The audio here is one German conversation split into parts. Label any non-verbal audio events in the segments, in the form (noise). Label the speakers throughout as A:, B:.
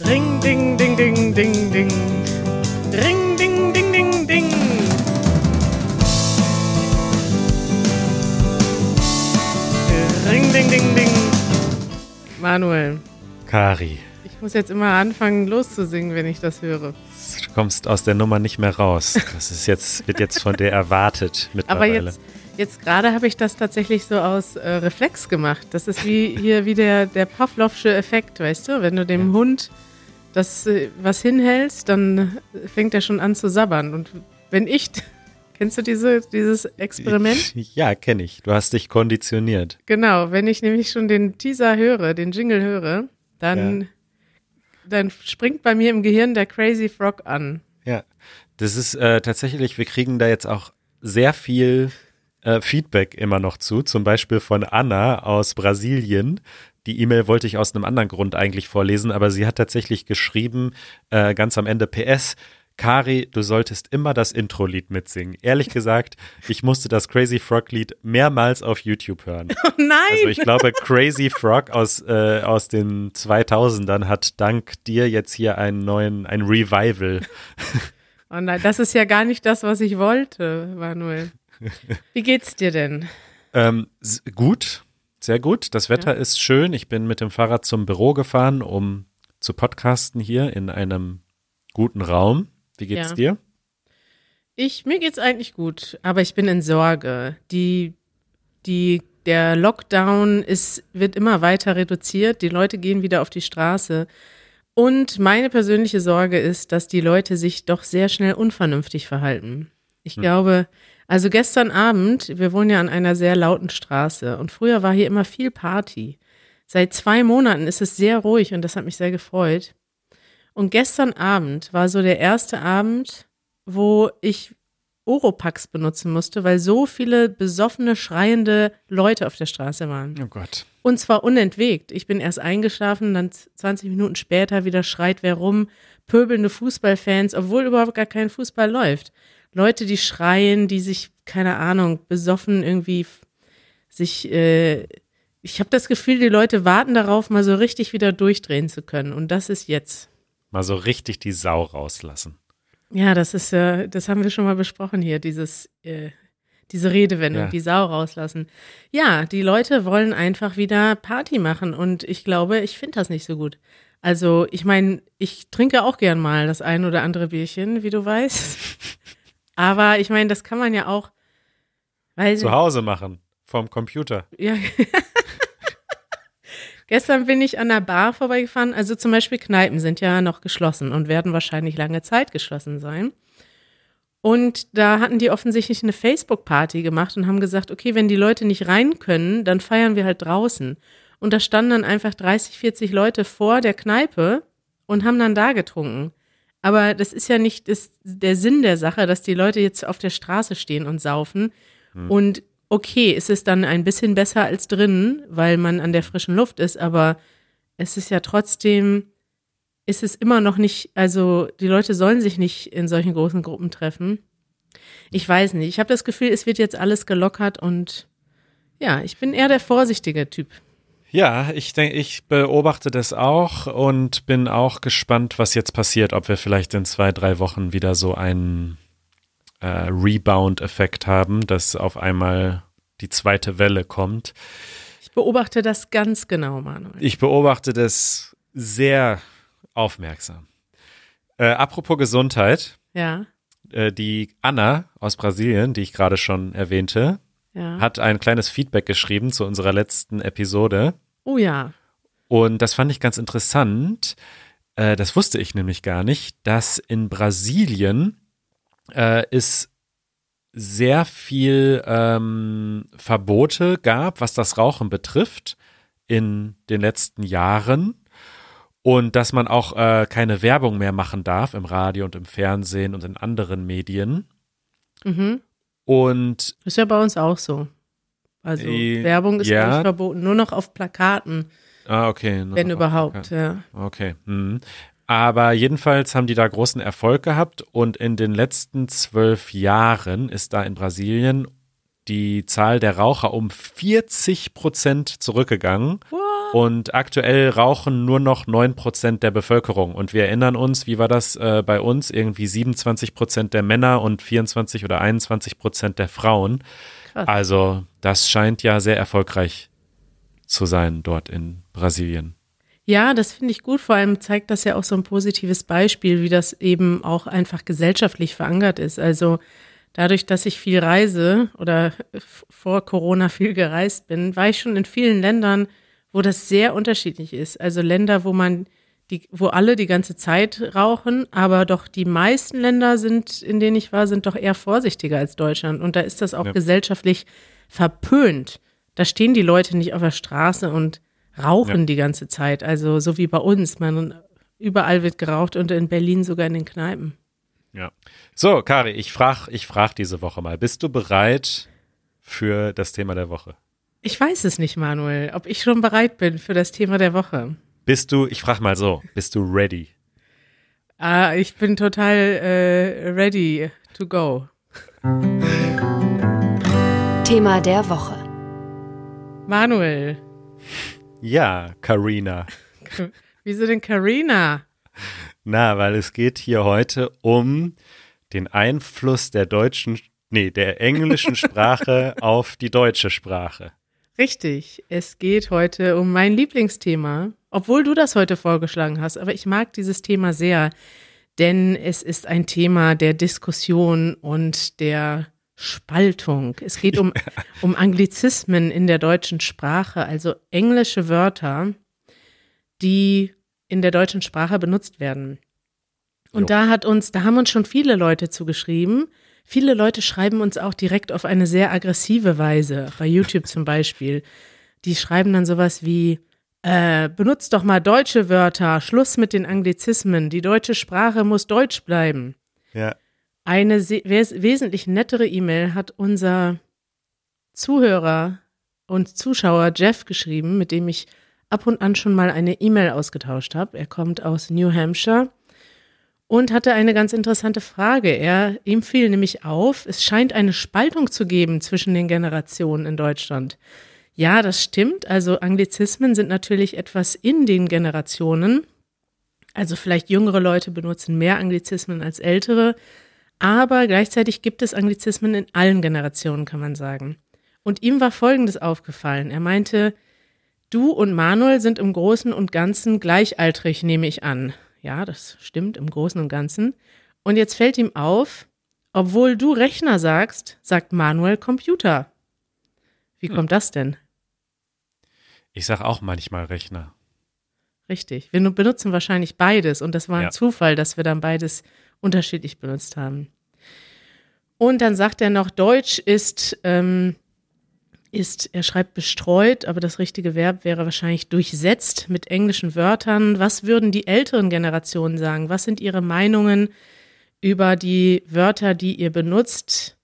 A: Ring, ding, ding, ding, ding, ding. Ring, ding, ding, ding, ding. Ring, ding, ding, ding. Manuel,
B: Kari,
A: ich muss jetzt immer anfangen loszusingen, wenn ich das höre.
B: du kommst aus der Nummer nicht mehr raus. Das ist jetzt, wird jetzt von dir erwartet
A: Aber
B: mittlerweile.
A: jetzt, jetzt gerade habe ich das tatsächlich so aus äh, Reflex gemacht. Das ist wie hier wie der, der Pavlovsche Effekt, weißt du? Wenn du dem Hund das äh, was hinhältst, dann fängt er schon an zu sabbern. Und wenn ich, (laughs) kennst du diese, dieses Experiment? (laughs)
B: Ja, kenne ich. Du hast dich konditioniert.
A: Genau, wenn ich nämlich schon den Teaser höre, den Jingle höre, dann,
B: Ja.
A: dann springt bei mir im Gehirn der Crazy Frog an.
B: Ja, das ist äh, tatsächlich, wir kriegen da jetzt auch sehr viel äh, Feedback immer noch zu, zum Beispiel von Anna aus Brasilien. Die E-Mail wollte ich aus einem anderen Grund eigentlich vorlesen, aber sie hat tatsächlich geschrieben, äh, ganz am Ende PS, Kari, du solltest immer das Intro-Lied mitsingen. Ehrlich gesagt, ich musste das Crazy Frog-Lied mehrmals auf YouTube hören. (laughs)
A: Oh nein!
B: Also ich glaube, Crazy Frog aus, äh, aus den 2000ern hat dank dir jetzt hier einen neuen, ein Revival.
A: Oh nein, das ist ja gar nicht das, was ich wollte, Manuel. Wie geht's dir denn?
B: Ähm, gut, sehr gut. Das Wetter ist schön. Ich bin mit dem Fahrrad zum Büro gefahren, um zu podcasten hier in einem guten Raum. Wie geht's
A: Ja.
B: dir?
A: Ich, mir geht's eigentlich gut, aber ich bin in Sorge. Die, die, der Lockdown ist, wird immer weiter reduziert. Die Leute gehen wieder auf die Straße. Und meine persönliche Sorge ist, dass die Leute sich doch sehr schnell unvernünftig verhalten. Ich glaube, also gestern Abend, wir wohnen ja an einer sehr lauten Straße und früher war hier immer viel Party. Seit zwei Monaten ist es sehr ruhig und das hat mich sehr gefreut. Und gestern Abend war so der erste Abend, wo ich Oropax benutzen musste, weil so viele besoffene, schreiende Leute auf der Straße waren.
B: Oh Gott.
A: Und zwar unentwegt. Ich bin erst eingeschlafen, dann 20 Minuten später wieder schreit wer rum, pöbelnde Fußballfans, obwohl überhaupt gar kein Fußball läuft. Leute, die schreien, die sich, keine Ahnung, besoffen irgendwie sich, äh, ich habe das Gefühl, die Leute warten darauf, mal so richtig wieder durchdrehen zu können. Und das ist jetzt.
B: Mal so richtig die Sau rauslassen.
A: Ja, das ist ja, das haben wir schon mal besprochen hier, dieses, äh, diese Redewendung,
B: Ja.
A: die Sau rauslassen. Ja, die Leute wollen einfach wieder Party machen und ich glaube, ich finde das nicht so gut. Also, ich meine, ich trinke auch gern mal das ein oder andere Bierchen, wie du weißt. (laughs) Aber ich meine, das kann man ja auch, weil
B: Zu Hause machen. Vom Computer.
A: ja. (laughs) Gestern bin ich an der Bar vorbeigefahren. Also zum Beispiel Kneipen sind ja noch geschlossen und werden wahrscheinlich lange Zeit geschlossen sein. Und da hatten die offensichtlich eine Facebook-Party gemacht und haben gesagt, okay, wenn die Leute nicht rein können, dann feiern wir halt draußen. Und da standen dann einfach 30, 40 Leute vor der Kneipe und haben dann da getrunken. Aber das ist ja nicht das, der Sinn der Sache, dass die Leute jetzt auf der Straße stehen und saufen. Und okay, es ist dann ein bisschen besser als drinnen, weil man an der frischen Luft ist, aber es ist ja trotzdem, ist es immer noch nicht, also die Leute sollen sich nicht in solchen großen Gruppen treffen. Ich weiß nicht. Ich habe das Gefühl, es wird jetzt alles gelockert und ja, ich bin eher der vorsichtige Typ.
B: Ja, ich denke, ich beobachte das auch und bin auch gespannt, was jetzt passiert, ob wir vielleicht in zwei, drei Wochen wieder so einen äh, Rebound-Effekt haben, dass auf einmal die zweite Welle kommt.
A: Ich beobachte das ganz genau, Manuel.
B: Ich beobachte das sehr aufmerksam. Äh, apropos Gesundheit,
A: Ja,
B: äh, die Anna aus Brasilien, die ich gerade schon erwähnte,
A: ja.
B: hat ein kleines Feedback geschrieben zu unserer letzten Episode.
A: Oh ja.
B: Und das fand ich ganz interessant. Äh, das wusste ich nämlich gar nicht, dass in Brasilien äh, es sehr viel ähm, Verbote gab, was das Rauchen betrifft in den letzten Jahren. Und dass man auch äh, keine Werbung mehr machen darf im Radio und im Fernsehen und in anderen Medien.
A: Mhm.
B: Und
A: Ist ja bei uns auch so. Also
B: Äh,
A: Werbung ist
B: ja.
A: nicht verboten, nur noch auf Plakaten,
B: ah, okay. nur
A: wenn überhaupt. Ja.
B: Okay. Mhm. Aber jedenfalls haben die da großen Erfolg gehabt und in den letzten zwölf Jahren ist da in Brasilien die Zahl der Raucher um 40 Prozent zurückgegangen.
A: What?
B: Und aktuell rauchen nur noch 9% der Bevölkerung. Und wir erinnern uns, wie war das äh, bei uns? Irgendwie 27% der Männer und 24 oder 21% der Frauen. Krass. Also das scheint ja sehr erfolgreich zu sein dort in Brasilien.
A: Ja, das finde ich gut. Vor allem zeigt das ja auch so ein positives Beispiel, wie das eben auch einfach gesellschaftlich verankert ist. Also dadurch, dass ich viel reise oder vor Corona viel gereist bin, war ich schon in vielen Ländern, wo das sehr unterschiedlich ist. Also Länder, wo man die, wo alle die ganze Zeit rauchen, aber doch die meisten Länder sind, in denen ich war, sind doch eher vorsichtiger als Deutschland. Und da ist das auch ja. gesellschaftlich verpönt. Da stehen die Leute nicht auf der Straße und rauchen ja. die ganze Zeit. Also so wie bei uns. Man überall wird geraucht und in Berlin sogar in den Kneipen.
B: Ja. So, Kari, ich frage ich frag diese Woche mal. Bist du bereit für das Thema der Woche?
A: Ich weiß es nicht, Manuel, ob ich schon bereit bin für das Thema der Woche.
B: Bist du, ich frage mal so, bist du ready?
A: Ah, ich bin total äh, ready to go.
C: Thema der Woche.
A: Manuel.
B: Ja, Karina. (laughs)
A: Wieso denn Karina?
B: Na, weil es geht hier heute um den Einfluss der deutschen, nee, der englischen (laughs) Sprache auf die deutsche Sprache.
A: Richtig, es geht heute um mein Lieblingsthema, obwohl du das heute vorgeschlagen hast, aber ich mag dieses Thema sehr, denn es ist ein Thema der Diskussion und der Spaltung. Es geht um, (laughs) um Anglizismen in der deutschen Sprache, also englische Wörter, die in der deutschen Sprache benutzt werden. Und jo. da hat uns, da haben uns schon viele Leute zugeschrieben. Viele Leute schreiben uns auch direkt auf eine sehr aggressive Weise, bei YouTube zum Beispiel. Die schreiben dann sowas wie, äh, benutzt doch mal deutsche Wörter, Schluss mit den Anglizismen, die deutsche Sprache muss deutsch bleiben.
B: Ja.
A: Eine wes wesentlich nettere E-Mail hat unser Zuhörer und Zuschauer Jeff geschrieben, mit dem ich ab und an schon mal eine E-Mail ausgetauscht habe. Er kommt aus New Hampshire und hatte eine ganz interessante Frage. Er, ihm fiel nämlich auf, es scheint eine Spaltung zu geben zwischen den Generationen in Deutschland. Ja, das stimmt. Also Anglizismen sind natürlich etwas in den Generationen. Also vielleicht jüngere Leute benutzen mehr Anglizismen als ältere. Aber gleichzeitig gibt es Anglizismen in allen Generationen, kann man sagen. Und ihm war Folgendes aufgefallen. Er meinte, Du und Manuel sind im Großen und Ganzen gleichaltrig, nehme ich an. Ja, das stimmt im Großen und Ganzen. Und jetzt fällt ihm auf, obwohl du Rechner sagst, sagt Manuel Computer. Wie hm. kommt das denn?
B: Ich sage auch manchmal Rechner.
A: Richtig. Wir benutzen wahrscheinlich beides und das war ein ja. Zufall, dass wir dann beides unterschiedlich benutzt haben. Und dann sagt er noch, Deutsch ist ähm, ist, er schreibt bestreut, aber das richtige Verb wäre wahrscheinlich durchsetzt mit englischen Wörtern. Was würden die älteren Generationen sagen? Was sind ihre Meinungen über die Wörter, die ihr benutzt?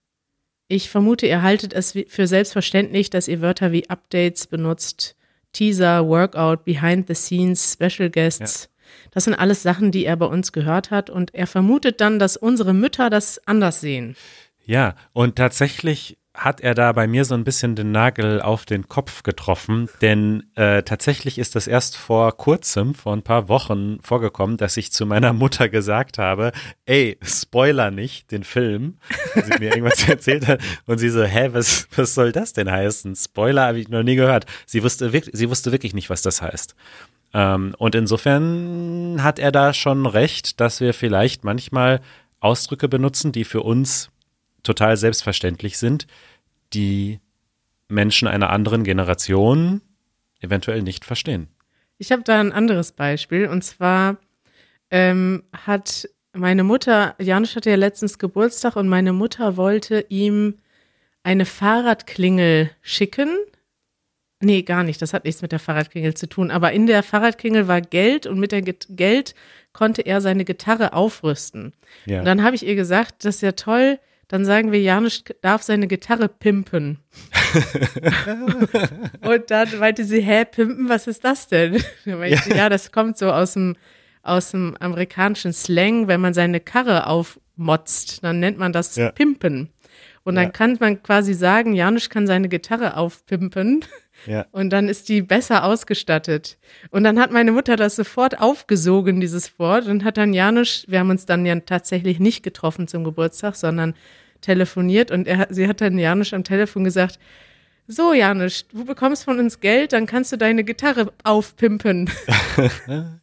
A: Ich vermute, ihr haltet es für selbstverständlich, dass ihr Wörter wie Updates benutzt, Teaser, Workout, Behind the Scenes, Special Guests. Ja. Das sind alles Sachen, die er bei uns gehört hat und er vermutet dann, dass unsere Mütter das anders sehen.
B: Ja, und tatsächlich hat er da bei mir so ein bisschen den Nagel auf den Kopf getroffen, denn äh, tatsächlich ist das erst vor kurzem, vor ein paar Wochen vorgekommen, dass ich zu meiner Mutter gesagt habe, ey, Spoiler nicht den Film, sie mir irgendwas (laughs) erzählt hat und sie so, hä, was, was soll das denn heißen? Spoiler habe ich noch nie gehört. Sie wusste, sie wusste wirklich nicht, was das heißt. Ähm, und insofern hat er da schon recht, dass wir vielleicht manchmal Ausdrücke benutzen, die für uns total selbstverständlich sind, die Menschen einer anderen Generation eventuell nicht verstehen.
A: Ich habe da ein anderes Beispiel und zwar ähm, hat meine Mutter, Janusz hatte ja letztens Geburtstag und meine Mutter wollte ihm eine Fahrradklingel schicken. Nee, gar nicht. Das hat nichts mit der Fahrradklingel zu tun. Aber in der Fahrradklingel war Geld und mit dem Geld konnte er seine Gitarre aufrüsten. Ja. Und dann habe ich ihr gesagt, das ist ja toll, dann sagen wir, Janusz darf seine Gitarre pimpen. (laughs) und dann meinte sie, hä, pimpen, was ist das denn? Ja. Ich, ja, das kommt so aus dem, aus dem amerikanischen Slang, wenn man seine Karre aufmotzt, dann nennt man das ja. pimpen. Und dann ja. kann man quasi sagen, Janusz kann seine Gitarre aufpimpen. (laughs)
B: Ja.
A: Und dann ist die besser ausgestattet. Und dann hat meine Mutter das sofort aufgesogen, dieses Wort, und hat dann Janusz, wir haben uns dann ja tatsächlich nicht getroffen zum Geburtstag, sondern telefoniert. Und er, sie hat dann Janusz am Telefon gesagt, so Janusz, du bekommst von uns Geld, dann kannst du deine Gitarre aufpimpen. (laughs)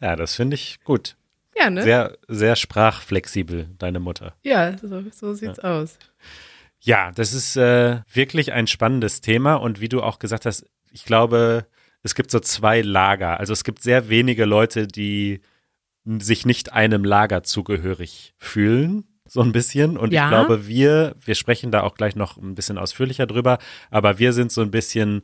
B: Ja, das finde ich gut.
A: Ja, ne?
B: Sehr, sehr sprachflexibel, deine Mutter.
A: ja, so, so sieht's aus.
B: Ja, das ist äh, wirklich ein spannendes Thema und wie du auch gesagt hast, ich glaube, es gibt so zwei Lager. Also es gibt sehr wenige Leute, die sich nicht einem Lager zugehörig fühlen, so ein bisschen. Und
A: Ja.
B: ich glaube, wir, wir sprechen da auch gleich noch ein bisschen ausführlicher drüber, aber wir sind so ein bisschen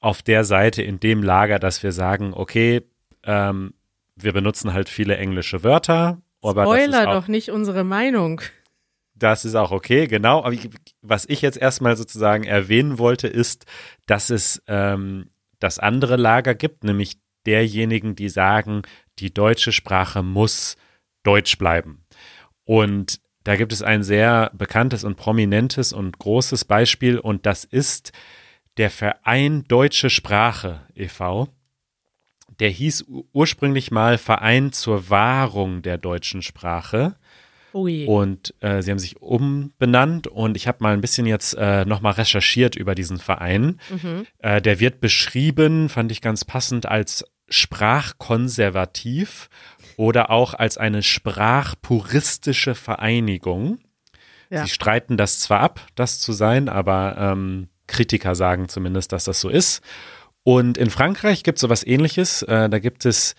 B: auf der Seite in dem Lager, dass wir sagen, okay, ähm, wir benutzen halt viele englische Wörter. Aber das ist
A: Spoiler
B: auch,
A: doch nicht unsere Meinung.
B: das ist auch okay, genau. Aber ich, was ich jetzt erstmal sozusagen erwähnen wollte, ist, dass es ähm, das andere Lager gibt, nämlich derjenigen, die sagen, die deutsche Sprache muss deutsch bleiben. Und da gibt es ein sehr bekanntes und prominentes und großes Beispiel und das ist der Verein Deutsche Sprache e.V. Der hieß ursprünglich mal Verein zur Wahrung der deutschen Sprache.
A: Ui.
B: Und äh, sie haben sich umbenannt und ich habe mal ein bisschen jetzt äh, nochmal recherchiert über diesen Verein. Äh, der wird beschrieben, fand ich ganz passend, als sprachkonservativ oder auch als eine sprachpuristische Vereinigung.
A: Ja.
B: Sie streiten das zwar ab, das zu sein, aber ähm, Kritiker sagen zumindest, dass das so ist. Und in Frankreich gibt es sowas ähnliches. Äh, da gibt es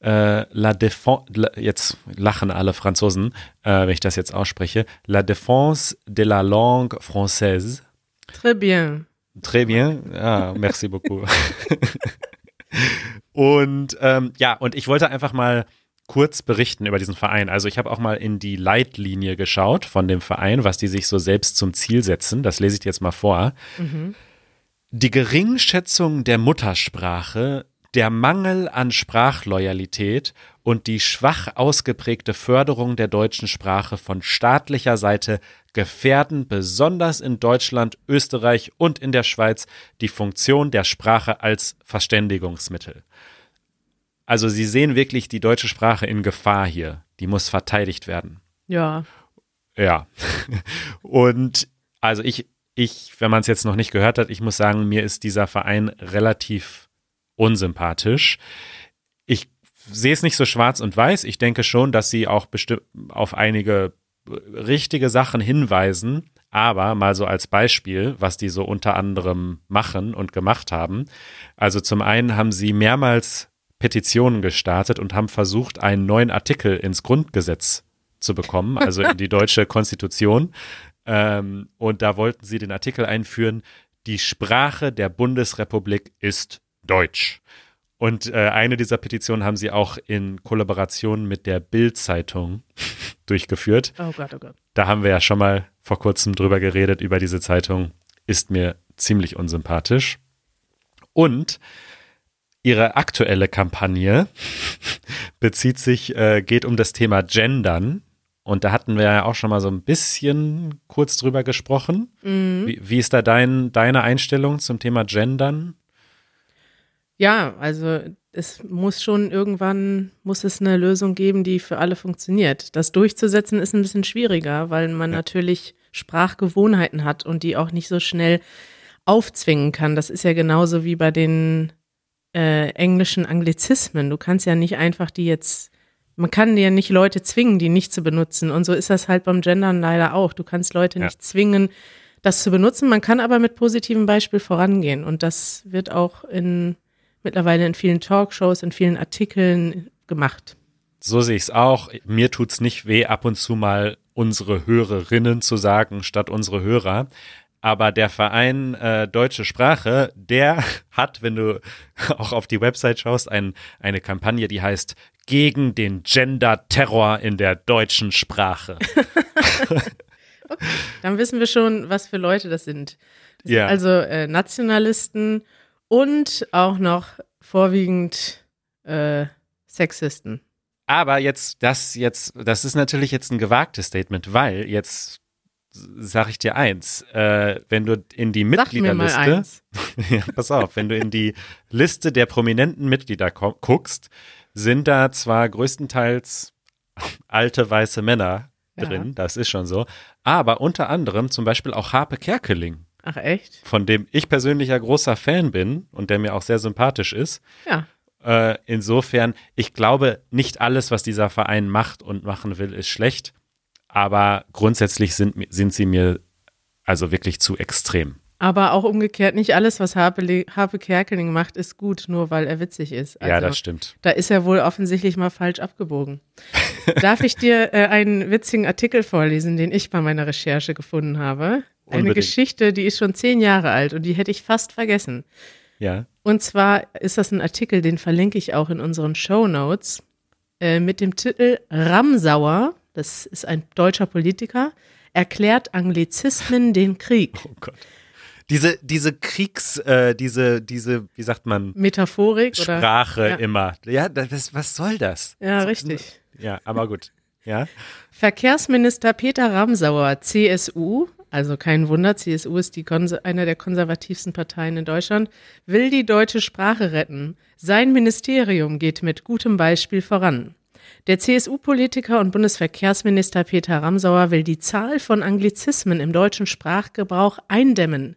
B: äh, La Défense, la, jetzt lachen alle Franzosen, äh, wenn ich das jetzt ausspreche, La Défense de la langue française.
A: Très bien.
B: Très bien. Ah, merci beaucoup. (laughs) und ähm, ja, und ich wollte einfach mal kurz berichten über diesen Verein. Also ich habe auch mal in die Leitlinie geschaut von dem Verein, was die sich so selbst zum Ziel setzen. Das lese ich dir jetzt mal vor. Die Geringschätzung der Muttersprache, der Mangel an Sprachloyalität und die schwach ausgeprägte Förderung der deutschen Sprache von staatlicher Seite gefährden besonders in Deutschland, Österreich und in der Schweiz die Funktion der Sprache als Verständigungsmittel. Also sie sehen wirklich die deutsche Sprache in Gefahr hier. Die muss verteidigt werden.
A: Ja.
B: Ja. (laughs) Und also ich, ich, wenn man es jetzt noch nicht gehört hat, ich muss sagen, mir ist dieser Verein relativ unsympathisch. Ich sehe es nicht so schwarz und weiß. Ich denke schon, dass sie auch bestimmt auf einige richtige Sachen hinweisen. Aber mal so als Beispiel, was die so unter anderem machen und gemacht haben. Also zum einen haben sie mehrmals Petitionen gestartet und haben versucht, einen neuen Artikel ins Grundgesetz zu bekommen, also in die (laughs) deutsche Konstitution. Ähm, und da wollten sie den Artikel einführen, die Sprache der Bundesrepublik ist Deutsch. Und äh, eine dieser Petitionen haben sie auch in Kollaboration mit der Bild-Zeitung (laughs) durchgeführt.
A: Oh Gott, oh Gott.
B: Da haben wir ja schon mal vor kurzem drüber geredet, über diese Zeitung. Ist mir ziemlich unsympathisch. Und ihre aktuelle Kampagne (laughs) bezieht sich, äh, geht um das Thema Gendern. Und da hatten wir ja auch schon mal so ein bisschen kurz drüber gesprochen. Wie, wie ist da dein, deine Einstellung zum Thema Gendern?
A: Ja, also es muss schon irgendwann, muss es eine Lösung geben, die für alle funktioniert. Das durchzusetzen ist ein bisschen schwieriger, weil man natürlich Sprachgewohnheiten hat und die auch nicht so schnell aufzwingen kann. Das ist ja genauso wie bei den äh, englischen Anglizismen. Du kannst ja nicht einfach die jetzt, man kann ja nicht Leute zwingen, die nicht zu benutzen. Und so ist das halt beim Gendern leider auch. Du kannst Leute
B: Ja.
A: nicht zwingen, das zu benutzen. Man kann aber mit positivem Beispiel vorangehen. Und das wird auch in mittlerweile in vielen Talkshows, in vielen Artikeln gemacht.
B: So sehe ich es auch. Mir tut's nicht weh, ab und zu mal unsere Hörerinnen zu sagen, statt unsere Hörer. Aber der Verein äh, Deutsche Sprache, der (laughs) hat, wenn du (laughs) auch auf die Website schaust, ein, eine Kampagne, die heißt Gegen den Gender-Terror in der deutschen Sprache. (laughs)
A: Dann wissen wir schon, was für Leute das sind. Das
B: Ja.
A: sind also äh, Nationalisten und auch noch vorwiegend äh, Sexisten.
B: Aber jetzt, das jetzt, das ist natürlich jetzt ein gewagtes Statement, weil jetzt sag ich dir eins, äh, wenn du in die Mitgliederliste, (laughs) ja, pass auf, wenn du in die Liste der prominenten Mitglieder guckst, sind da zwar größtenteils (laughs) alte weiße Männer
A: Ja.
B: drin, das ist schon so, aber unter anderem zum Beispiel auch Harpe Kerkeling,
A: Ach echt?
B: von dem ich persönlich ja großer Fan bin und der mir auch sehr sympathisch ist.
A: Ja.
B: Äh, insofern, ich glaube, nicht alles, was dieser Verein macht und machen will, ist schlecht. Aber grundsätzlich sind, sind sie mir also wirklich zu extrem.
A: Aber auch umgekehrt, nicht alles, was Harpe, Harpe Kerkeling macht, ist gut, nur weil er witzig ist. Also,
B: ja, das stimmt.
A: Da ist er wohl offensichtlich mal falsch abgebogen. (laughs) Darf ich dir äh, einen witzigen Artikel vorlesen, den ich bei meiner Recherche gefunden habe? Eine
B: Unbedingt.
A: Geschichte, die ist schon zehn Jahre alt und die hätte ich fast vergessen.
B: Ja.
A: Und zwar ist das ein Artikel, den verlinke ich auch in unseren Show Notes, äh, mit dem Titel Ramsauer, das ist ein deutscher Politiker, erklärt Anglizismen den Krieg.
B: Oh Gott. Diese, diese Kriegs, äh, diese, diese, wie sagt man,
A: Metaphorik oder?
B: Sprache
A: Ja.
B: immer. Ja, das, was soll das?
A: Ja, richtig.
B: Ja, aber gut. Ja.
A: Verkehrsminister Peter Ramsauer, CSU, also kein Wunder, CSU ist die Konse eine der konservativsten Parteien in Deutschland, will die deutsche Sprache retten. Sein Ministerium geht mit gutem Beispiel voran. Der CSU-Politiker und Bundesverkehrsminister Peter Ramsauer will die Zahl von Anglizismen im deutschen Sprachgebrauch eindämmen.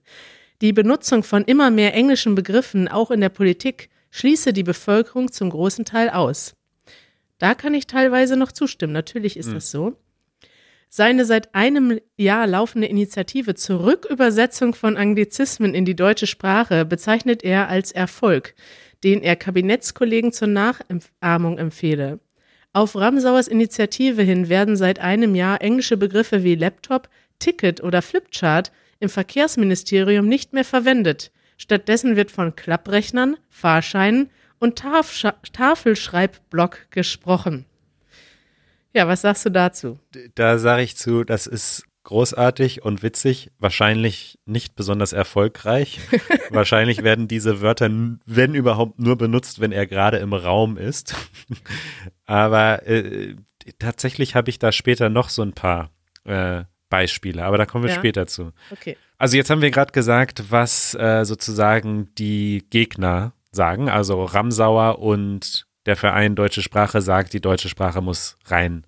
A: Die Benutzung von immer mehr englischen Begriffen auch in der Politik schließe die Bevölkerung zum großen Teil aus. Da kann ich teilweise noch zustimmen. Natürlich ist das so. Seine seit einem Jahr laufende Initiative zur Rückübersetzung von Anglizismen in die deutsche Sprache bezeichnet er als Erfolg, den er Kabinettskollegen zur Nachahmung empfehle. Auf Ramsauers Initiative hin werden seit einem Jahr englische Begriffe wie Laptop, Ticket oder Flipchart im Verkehrsministerium nicht mehr verwendet. Stattdessen wird von Klapprechnern, Fahrscheinen und Tafscha Tafelschreibblock gesprochen. Ja, was sagst du dazu?
B: Da sage ich zu, das ist großartig und witzig, wahrscheinlich nicht besonders erfolgreich. (laughs) wahrscheinlich werden diese Wörter, wenn überhaupt, nur benutzt, wenn er gerade im Raum ist. Aber äh, tatsächlich habe ich da später noch so ein paar äh, Beispiele, aber da kommen wir
A: Ja.
B: später zu.
A: Okay.
B: Also jetzt haben wir gerade gesagt, was äh, sozusagen die Gegner sagen. Also Ramsauer und der Verein Deutsche Sprache sagt, die deutsche Sprache muss rein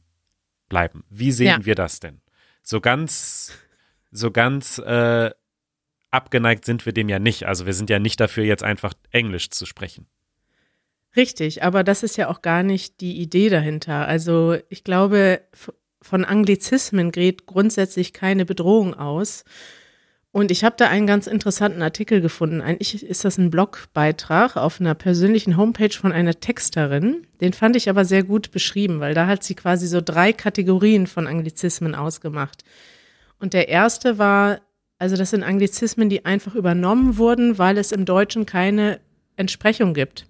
B: bleiben. Wie sehen
A: Ja.
B: wir das denn? So ganz, so ganz äh, abgeneigt sind wir dem ja nicht. Also wir sind ja nicht dafür, jetzt einfach Englisch zu sprechen.
A: Richtig, aber das ist ja auch gar nicht die Idee dahinter. Also ich glaube, von Anglizismen geht grundsätzlich keine Bedrohung aus. Und ich habe da einen ganz interessanten Artikel gefunden. Eigentlich ist das ein Blogbeitrag auf einer persönlichen Homepage von einer Texterin. Den fand ich aber sehr gut beschrieben, weil da hat sie quasi so drei Kategorien von Anglizismen ausgemacht. Und der erste war, also das sind Anglizismen, die einfach übernommen wurden, weil es im Deutschen keine Entsprechung gibt.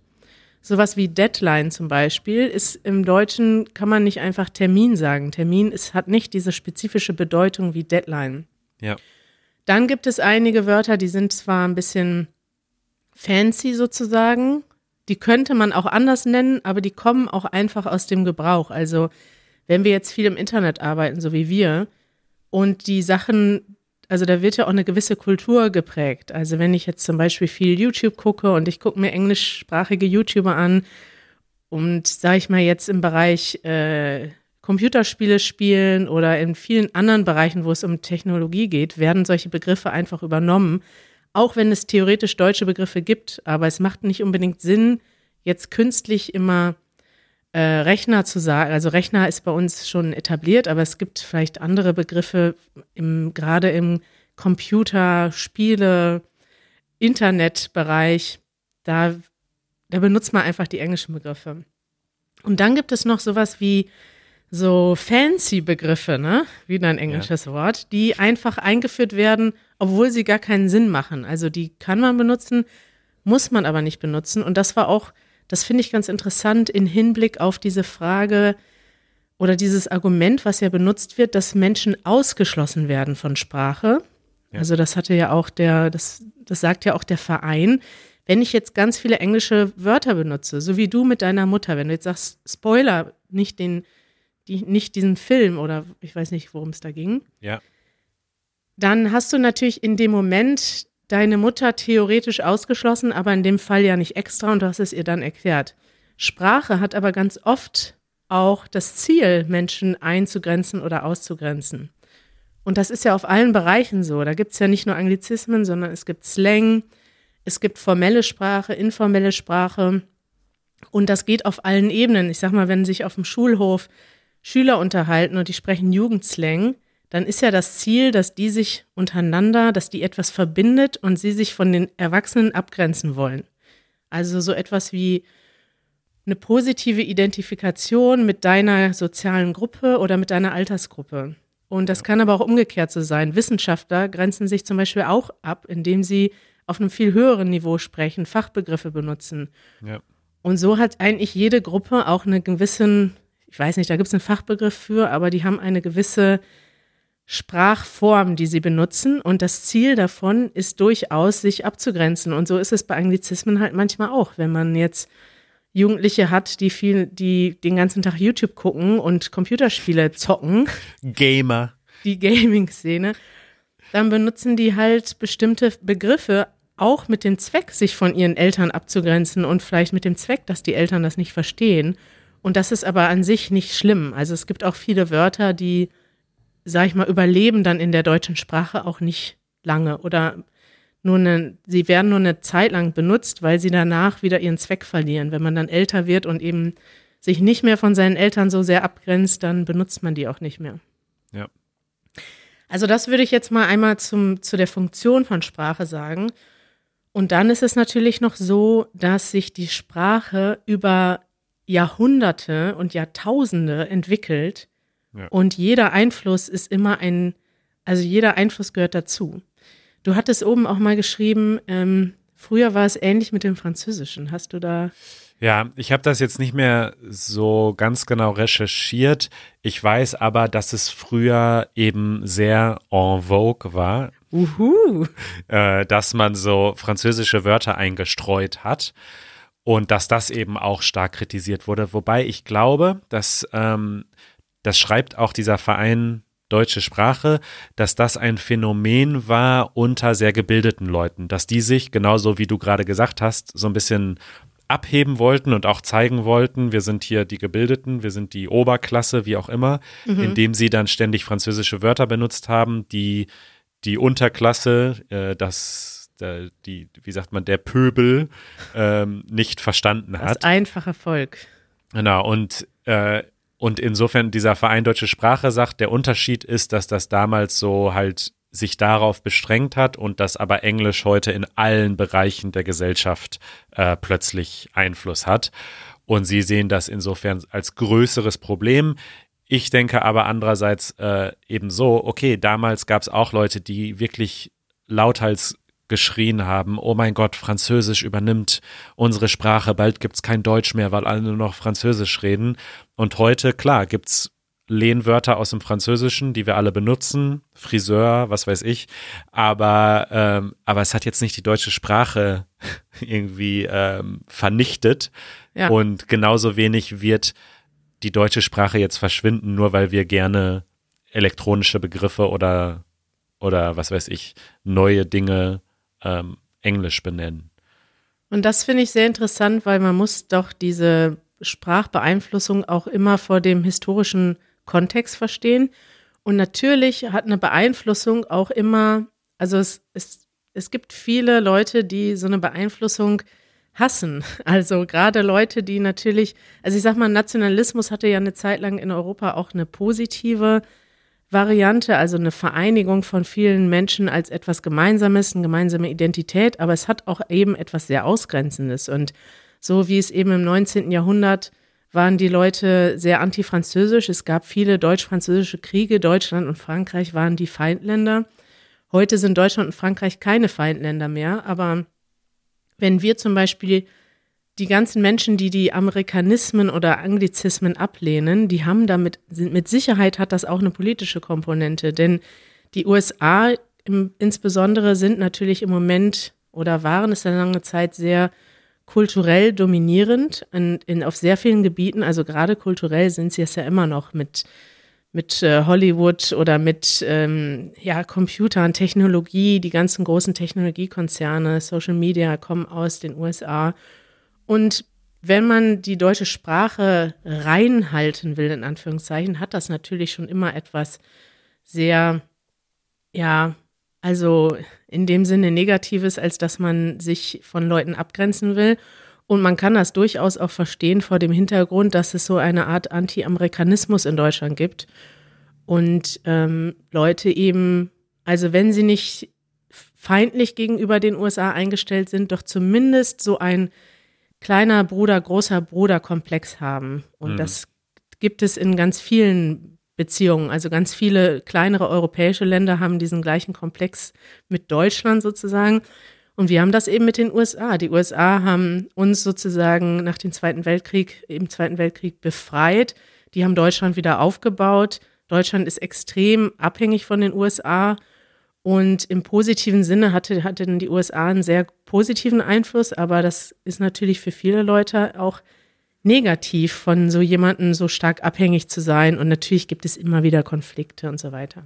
A: Sowas wie Deadline zum Beispiel ist im Deutschen kann man nicht einfach Termin sagen. Termin ist, hat nicht diese spezifische Bedeutung wie Deadline.
B: Ja.
A: Dann gibt es einige Wörter, die sind zwar ein bisschen fancy sozusagen, die könnte man auch anders nennen, aber die kommen auch einfach aus dem Gebrauch. Also wenn wir jetzt viel im Internet arbeiten, so wie wir, und die Sachen, also da wird ja auch eine gewisse Kultur geprägt. Also wenn ich jetzt zum Beispiel viel YouTube gucke und ich gucke mir englischsprachige YouTuber an und sage ich mal jetzt im Bereich äh, Computerspiele spielen oder in vielen anderen Bereichen, wo es um Technologie geht, werden solche Begriffe einfach übernommen. Auch wenn es theoretisch deutsche Begriffe gibt, aber es macht nicht unbedingt Sinn, jetzt künstlich immer äh, Rechner zu sagen. Also Rechner ist bei uns schon etabliert, aber es gibt vielleicht andere Begriffe, im, gerade im Computer, Spiele, Internetbereich. Da, da benutzt man einfach die englischen Begriffe. Und dann gibt es noch sowas wie so fancy Begriffe, ne? Wieder ein englisches Wort, die einfach eingeführt werden, obwohl sie gar keinen Sinn machen. Also die kann man benutzen, muss man aber nicht benutzen. Und das war auch, das finde ich ganz interessant in Hinblick auf diese Frage oder dieses Argument, was ja benutzt wird, dass Menschen ausgeschlossen werden von Sprache.
B: Ja.
A: Also das hatte ja auch der, das, das sagt ja auch der Verein. Wenn ich jetzt ganz viele englische Wörter benutze, so wie du mit deiner Mutter, wenn du jetzt sagst, Spoiler, nicht den, die, nicht diesen Film oder ich weiß nicht, worum es da ging,
B: Ja.
A: dann hast du natürlich in dem Moment deine Mutter theoretisch ausgeschlossen, aber in dem Fall ja nicht extra und du hast es ihr dann erklärt. Sprache hat aber ganz oft auch das Ziel, Menschen einzugrenzen oder auszugrenzen. Und das ist ja auf allen Bereichen so. Da gibt es ja nicht nur Anglizismen, sondern es gibt Slang, es gibt formelle Sprache, informelle Sprache. Und das geht auf allen Ebenen. Ich sag mal, wenn sich auf dem Schulhof Schüler unterhalten und die sprechen Jugendslang, dann ist ja das Ziel, dass die sich untereinander, dass die etwas verbindet und sie sich von den Erwachsenen abgrenzen wollen. Also so etwas wie eine positive Identifikation mit deiner sozialen Gruppe oder mit deiner Altersgruppe. Und das kann aber auch umgekehrt so sein. Wissenschaftler grenzen sich zum Beispiel auch ab, indem sie auf einem viel höheren Niveau sprechen, Fachbegriffe benutzen. Ja. Und so hat eigentlich jede Gruppe auch einen gewissen, ich weiß nicht, da gibt es einen Fachbegriff für, aber die haben eine gewisse Sprachform, die sie benutzen. Und das Ziel davon ist durchaus, sich abzugrenzen. Und so ist es bei Anglizismen halt manchmal auch. Wenn man jetzt Jugendliche hat, die viel, die den ganzen Tag YouTube gucken und Computerspiele zocken.
B: Gamer.
A: Die Gaming-Szene. Dann benutzen die halt bestimmte Begriffe auch mit dem Zweck, sich von ihren Eltern abzugrenzen und vielleicht mit dem Zweck, dass die Eltern das nicht verstehen. Und das ist aber an sich nicht schlimm. Also es gibt auch viele Wörter, die sag ich mal, überleben dann in der deutschen Sprache auch nicht lange oder nur eine, sie werden nur eine Zeit lang benutzt, weil sie danach wieder ihren Zweck verlieren. Wenn man dann älter wird und eben sich nicht mehr von seinen Eltern so sehr abgrenzt, dann benutzt man die auch nicht mehr.
B: Ja.
A: Also das würde ich jetzt mal einmal zum, zu der Funktion von Sprache sagen. Und dann ist es natürlich noch so, dass sich die Sprache über Jahrhunderte und Jahrtausende entwickelt und jeder Einfluss ist immer ein, also jeder Einfluss gehört dazu. Du hattest oben auch mal geschrieben, ähm, früher war es ähnlich mit dem Französischen. Hast du da.
B: Ja, ich habe das jetzt nicht mehr so ganz genau recherchiert. Ich weiß aber, dass es früher eben sehr en vogue war,
A: Uhu.
B: Äh, dass man so französische Wörter eingestreut hat und dass das eben auch stark kritisiert wurde. Wobei ich glaube, dass ähm, das schreibt auch dieser Verein Deutsche Sprache, dass das ein Phänomen war unter sehr gebildeten Leuten, dass die sich, genauso wie du gerade gesagt hast, so ein bisschen abheben wollten und auch zeigen wollten, wir sind hier die Gebildeten, wir sind die Oberklasse, wie auch immer, mhm. indem sie dann ständig französische Wörter benutzt haben, die die Unterklasse, äh, das, der, die, wie sagt man, der Pöbel ähm, nicht verstanden hat.
A: Das einfache Volk.
B: Genau, und äh, und insofern dieser Verein Deutsche Sprache sagt, der Unterschied ist, dass das damals so halt sich darauf bestrengt hat und dass aber Englisch heute in allen Bereichen der Gesellschaft äh, plötzlich Einfluss hat. Und sie sehen das insofern als größeres Problem. Ich denke aber andererseits äh, eben so, okay, damals gab es auch Leute, die wirklich lauthals geschrien haben, oh mein Gott, Französisch übernimmt unsere Sprache, bald gibt's kein Deutsch mehr, weil alle nur noch Französisch reden. Und heute, klar, gibt's Lehnwörter aus dem Französischen, die wir alle benutzen, Friseur, was weiß ich, aber, ähm, aber es hat jetzt nicht die deutsche Sprache (laughs) irgendwie ähm, vernichtet ja. und genauso wenig wird die deutsche Sprache jetzt verschwinden, nur weil wir gerne elektronische Begriffe oder oder was weiß ich, neue Dinge ähm, Englisch benennen.
A: Und das finde ich sehr interessant, weil man muss doch diese Sprachbeeinflussung auch immer vor dem historischen Kontext verstehen. Und natürlich hat eine Beeinflussung auch immer, also es, es, es gibt viele Leute, die so eine Beeinflussung hassen. (laughs) Also gerade Leute, die natürlich, also ich sag mal, Nationalismus hatte ja eine Zeit lang in Europa auch eine positive Variante, also eine Vereinigung von vielen Menschen als etwas Gemeinsames, eine gemeinsame Identität, aber es hat auch eben etwas sehr Ausgrenzendes. Und so wie es eben im 19. Jahrhundert waren die Leute sehr antifranzösisch. Es gab viele deutsch-französische Kriege. Deutschland und Frankreich waren die Feindländer. Heute sind Deutschland und Frankreich keine Feindländer mehr. Aber wenn wir zum Beispiel die ganzen Menschen, die die Amerikanismen oder Anglizismen ablehnen, die haben damit, mit Sicherheit hat das auch eine politische Komponente, denn die USA im, insbesondere sind natürlich im Moment oder waren es eine lange Zeit sehr kulturell dominierend in, in, auf sehr vielen Gebieten, also gerade kulturell sind sie es ja immer noch mit, mit äh, Hollywood oder mit ähm, ja, Computern, Technologie, die ganzen großen Technologiekonzerne, Social Media kommen aus den USA. Und wenn man die deutsche Sprache reinhalten will, in Anführungszeichen, hat das natürlich schon immer etwas sehr, ja, also in dem Sinne Negatives, als dass man sich von Leuten abgrenzen will. Und man kann das durchaus auch verstehen vor dem Hintergrund, dass es so eine Art Anti-Amerikanismus in Deutschland gibt. Und ähm, Leute eben, also wenn sie nicht feindlich gegenüber den USA eingestellt sind, doch zumindest so ein kleiner Bruder, großer Bruder-Komplex haben. Und mhm. das gibt es in ganz vielen Beziehungen. Also ganz viele kleinere europäische Länder haben diesen gleichen Komplex mit Deutschland sozusagen. Und wir haben das eben mit den USA. Die USA haben uns sozusagen nach dem Zweiten Weltkrieg, im Zweiten Weltkrieg befreit. Die haben Deutschland wieder aufgebaut. Deutschland ist extrem abhängig von den USA. Und im positiven Sinne hatte, hatten die USA einen sehr positiven Einfluss, aber das ist natürlich für viele Leute auch negativ, von so jemandem so stark abhängig zu sein. Und natürlich gibt es immer wieder Konflikte und so weiter.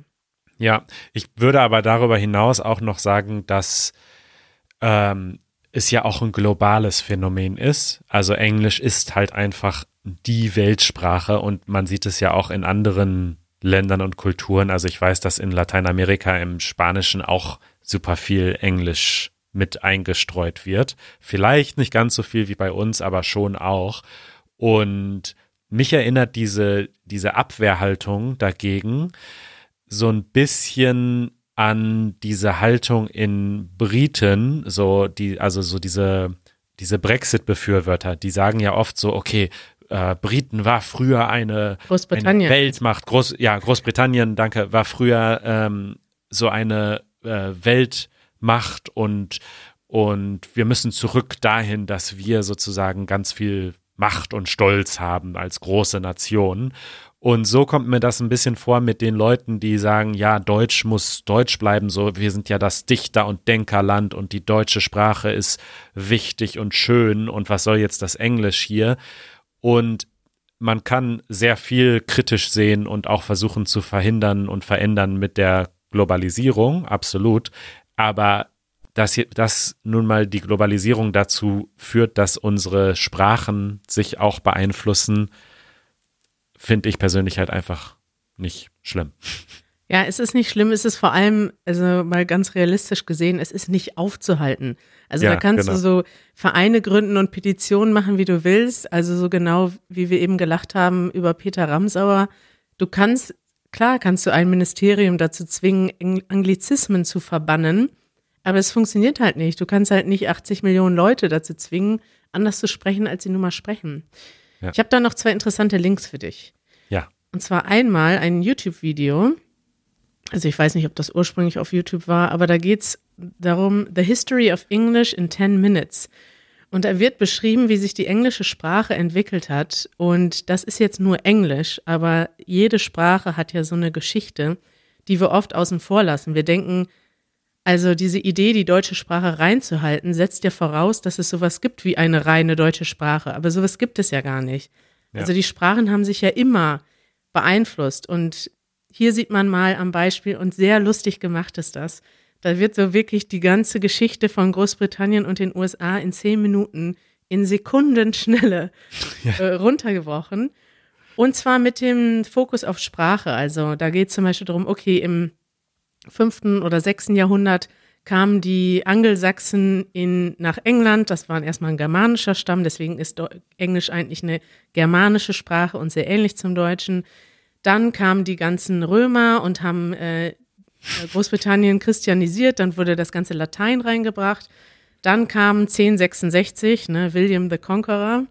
B: Ja, ich würde aber darüber hinaus auch noch sagen, dass ähm, es ja auch ein globales Phänomen ist. Also Englisch ist halt einfach die Weltsprache und man sieht es ja auch in anderen Ländern und Kulturen. Also ich weiß, dass in Lateinamerika im Spanischen auch super viel Englisch mit eingestreut wird. Vielleicht nicht ganz so viel wie bei uns, aber schon auch. Und mich erinnert diese, diese Abwehrhaltung dagegen so ein bisschen an diese Haltung in Briten, so die, also so diese, diese Brexit-Befürworter, die sagen ja oft so, okay, äh, Briten war früher eine, eine Weltmacht, Groß, ja, Großbritannien, danke, war früher ähm, so eine äh, Weltmacht und, und wir müssen zurück dahin, dass wir sozusagen ganz viel Macht und Stolz haben als große Nation. Und so kommt mir das ein bisschen vor mit den Leuten, die sagen, ja, Deutsch muss Deutsch bleiben, so, wir sind ja das Dichter- und Denkerland und die deutsche Sprache ist wichtig und schön und was soll jetzt das Englisch hier? Und man kann sehr viel kritisch sehen und auch versuchen zu verhindern und verändern mit der Globalisierung, absolut. Aber dass, dass nun mal die Globalisierung dazu führt, dass unsere Sprachen sich auch beeinflussen, finde ich persönlich halt einfach nicht schlimm. (laughs)
A: Ja, es ist nicht schlimm, es ist vor allem, also mal ganz realistisch gesehen, es ist nicht aufzuhalten. Also ja, da kannst genau. du so Vereine gründen und Petitionen machen, wie du willst. Also so genau, wie wir eben gelacht haben über Peter Ramsauer. Du kannst, klar kannst du ein Ministerium dazu zwingen, Anglizismen zu verbannen, aber es funktioniert halt nicht. Du kannst halt nicht 80 Millionen Leute dazu zwingen, anders zu sprechen, als sie nun mal sprechen. Ja. Ich habe da noch zwei interessante Links für dich.
B: Ja.
A: Und zwar einmal ein YouTube-Video. Also ich weiß nicht, ob das ursprünglich auf YouTube war, aber da geht es darum, The History of English in 10 Minutes. Und da wird beschrieben, wie sich die englische Sprache entwickelt hat. Und das ist jetzt nur Englisch, aber jede Sprache hat ja so eine Geschichte, die wir oft außen vor lassen. Wir denken, also diese Idee, die deutsche Sprache reinzuhalten, setzt ja voraus, dass es sowas gibt wie eine reine deutsche Sprache. Aber sowas gibt es ja gar nicht. Ja. Also die Sprachen haben sich ja immer beeinflusst. Und hier sieht man mal am Beispiel, und sehr lustig gemacht ist das. Da wird so wirklich die ganze Geschichte von Großbritannien und den USA in zehn Minuten in Sekundenschnelle ja. äh, runtergebrochen. Und zwar mit dem Fokus auf Sprache. Also da geht es zum Beispiel darum, okay, im fünften oder sechsten Jahrhundert kamen die Angelsachsen in, nach England. Das war erstmal ein germanischer Stamm, deswegen ist Englisch eigentlich eine germanische Sprache und sehr ähnlich zum Deutschen. Dann kamen die ganzen Römer und haben äh, Großbritannien christianisiert, dann wurde das ganze Latein reingebracht. Dann kam 1066, ne, William the Conqueror,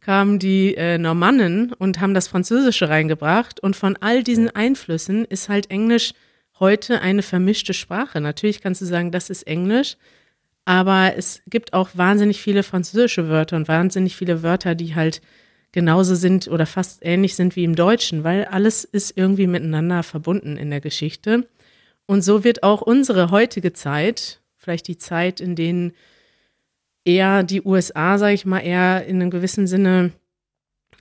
A: kamen die äh, Normannen und haben das Französische reingebracht. Und von all diesen Einflüssen ist halt Englisch heute eine vermischte Sprache. Natürlich kannst du sagen, das ist Englisch, aber es gibt auch wahnsinnig viele französische Wörter und wahnsinnig viele Wörter, die halt genauso sind oder fast ähnlich sind wie im Deutschen, weil alles ist irgendwie miteinander verbunden in der Geschichte. Und so wird auch unsere heutige Zeit, vielleicht die Zeit, in denen eher die USA, sage ich mal, eher in einem gewissen Sinne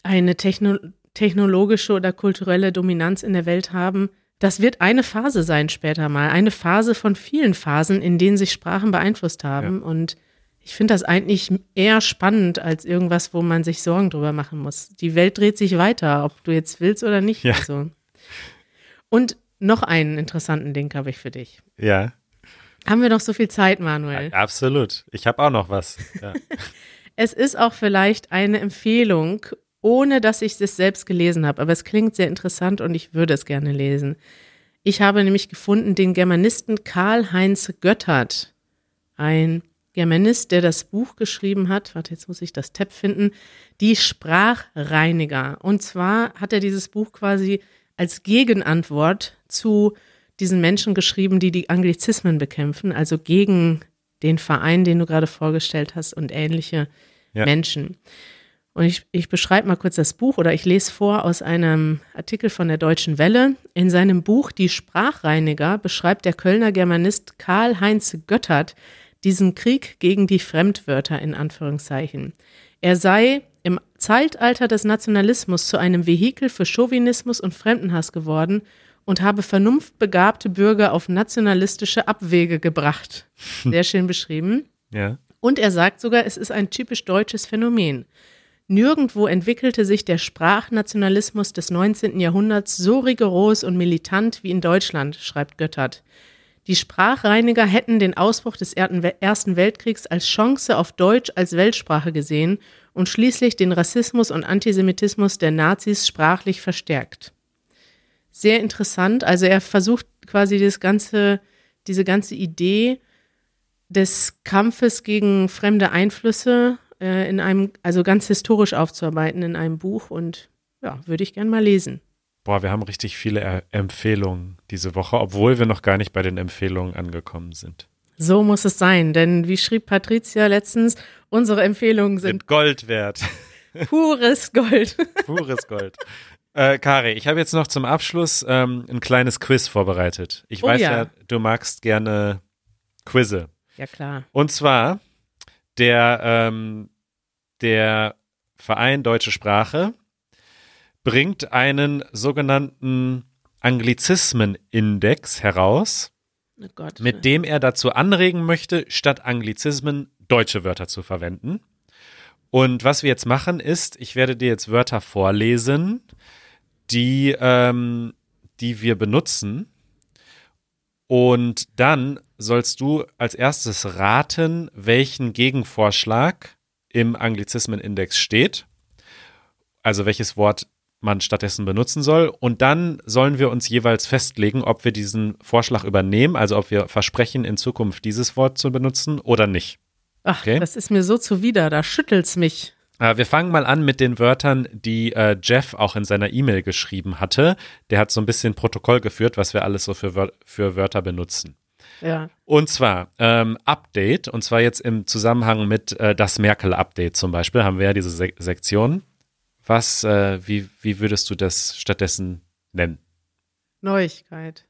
A: eine Techno technologische oder kulturelle Dominanz in der Welt haben, das wird eine Phase sein später mal. Eine Phase von vielen Phasen, in denen sich Sprachen beeinflusst haben. Ja. Und ich finde das eigentlich eher spannend als irgendwas, wo man sich Sorgen drüber machen muss. Die Welt dreht sich weiter, ob du jetzt willst oder nicht. Ja. Also. Und noch einen interessanten Link habe ich für dich.
B: Ja.
A: Haben wir noch so viel Zeit, Manuel?
B: Ja, absolut. Ich habe auch noch was. Ja. (laughs)
A: es ist auch vielleicht eine Empfehlung, ohne dass ich es selbst gelesen habe, aber es klingt sehr interessant und ich würde es gerne lesen. Ich habe nämlich gefunden den Germanisten Karl-Heinz Göttert, ein Germanist, der das Buch geschrieben hat, warte, jetzt muss ich das Tab finden, die Sprachreiniger. Und zwar hat er dieses Buch quasi als Gegenantwort zu diesen Menschen geschrieben, die die Anglizismen bekämpfen, also gegen den Verein, den du gerade vorgestellt hast und ähnliche ja. Menschen. Und ich, ich beschreibe mal kurz das Buch oder ich lese vor aus einem Artikel von der Deutschen Welle. In seinem Buch Die Sprachreiniger beschreibt der Kölner Germanist Karl-Heinz Göttert diesen Krieg gegen die Fremdwörter in Anführungszeichen. Er sei im Zeitalter des Nationalismus zu einem Vehikel für Chauvinismus und Fremdenhass geworden und habe vernunftbegabte Bürger auf nationalistische Abwege gebracht. (laughs) Sehr schön beschrieben.
B: Ja.
A: Und er sagt sogar, es ist ein typisch deutsches Phänomen. Nirgendwo entwickelte sich der Sprachnationalismus des 19. Jahrhunderts so rigoros und militant wie in Deutschland, schreibt Göttert. Die Sprachreiniger hätten den Ausbruch des Ersten Weltkriegs als Chance auf Deutsch als Weltsprache gesehen und schließlich den Rassismus und Antisemitismus der Nazis sprachlich verstärkt sehr interessant. Also er versucht quasi das ganze, diese ganze Idee des Kampfes gegen fremde Einflüsse äh, in einem, also ganz historisch aufzuarbeiten in einem Buch und ja, würde ich gern mal lesen.
B: Boah, wir haben richtig viele er Empfehlungen diese Woche, obwohl wir noch gar nicht bei den Empfehlungen angekommen sind.
A: So muss es sein, denn wie schrieb Patricia letztens, unsere Empfehlungen sind, sind
B: Gold wert. (laughs)
A: Pures Gold. (laughs)
B: Pures Gold. Äh, Kari, ich habe jetzt noch zum Abschluss ähm, ein kleines Quiz vorbereitet. Ich oh, weiß ja. ja, du magst gerne Quizze.
A: Ja, klar.
B: Und zwar der, ähm, der Verein Deutsche Sprache bringt einen sogenannten Anglizismen-Index heraus, oh Gott, mit dem er dazu anregen möchte, statt Anglizismen deutsche Wörter zu verwenden. Und was wir jetzt machen ist, ich werde dir jetzt Wörter vorlesen die, ähm, die wir benutzen. Und dann sollst du als erstes raten, welchen Gegenvorschlag im Anglizismenindex steht. Also welches Wort man stattdessen benutzen soll. Und dann sollen wir uns jeweils festlegen, ob wir diesen Vorschlag übernehmen, also ob wir versprechen, in Zukunft dieses Wort zu benutzen oder nicht.
A: Ach, okay? das ist mir so zuwider, da schüttelt's mich.
B: Äh, wir fangen mal an mit den Wörtern, die äh, Jeff auch in seiner E-Mail geschrieben hatte. Der hat so ein bisschen Protokoll geführt, was wir alles so für, Wör für Wörter benutzen.
A: Ja.
B: Und zwar ähm, Update, und zwar jetzt im Zusammenhang mit äh, das Merkel-Update zum Beispiel, haben wir ja diese Se Sektion. Was, äh, wie, wie würdest du das stattdessen nennen?
A: Neuigkeit.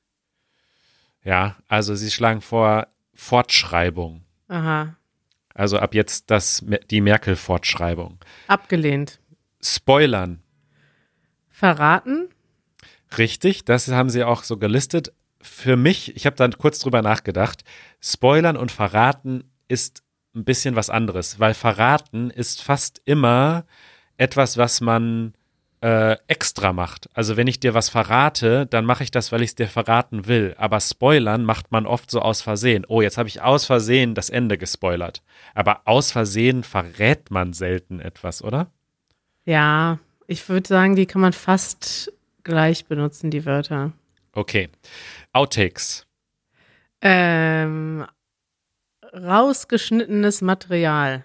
B: Ja, also sie schlagen vor Fortschreibung.
A: Aha.
B: Also ab jetzt das, die Merkel-Fortschreibung.
A: Abgelehnt.
B: Spoilern.
A: Verraten?
B: Richtig, das haben sie auch so gelistet. Für mich, ich habe dann kurz drüber nachgedacht, Spoilern und Verraten ist ein bisschen was anderes, weil Verraten ist fast immer etwas, was man äh, extra macht. Also wenn ich dir was verrate, dann mache ich das, weil ich es dir verraten will. Aber Spoilern macht man oft so aus Versehen. Oh, jetzt habe ich aus Versehen das Ende gespoilert. Aber aus Versehen verrät man selten etwas, oder?
A: Ja, ich würde sagen, die kann man fast gleich benutzen, die Wörter.
B: Okay. Outtakes.
A: Ähm, rausgeschnittenes Material.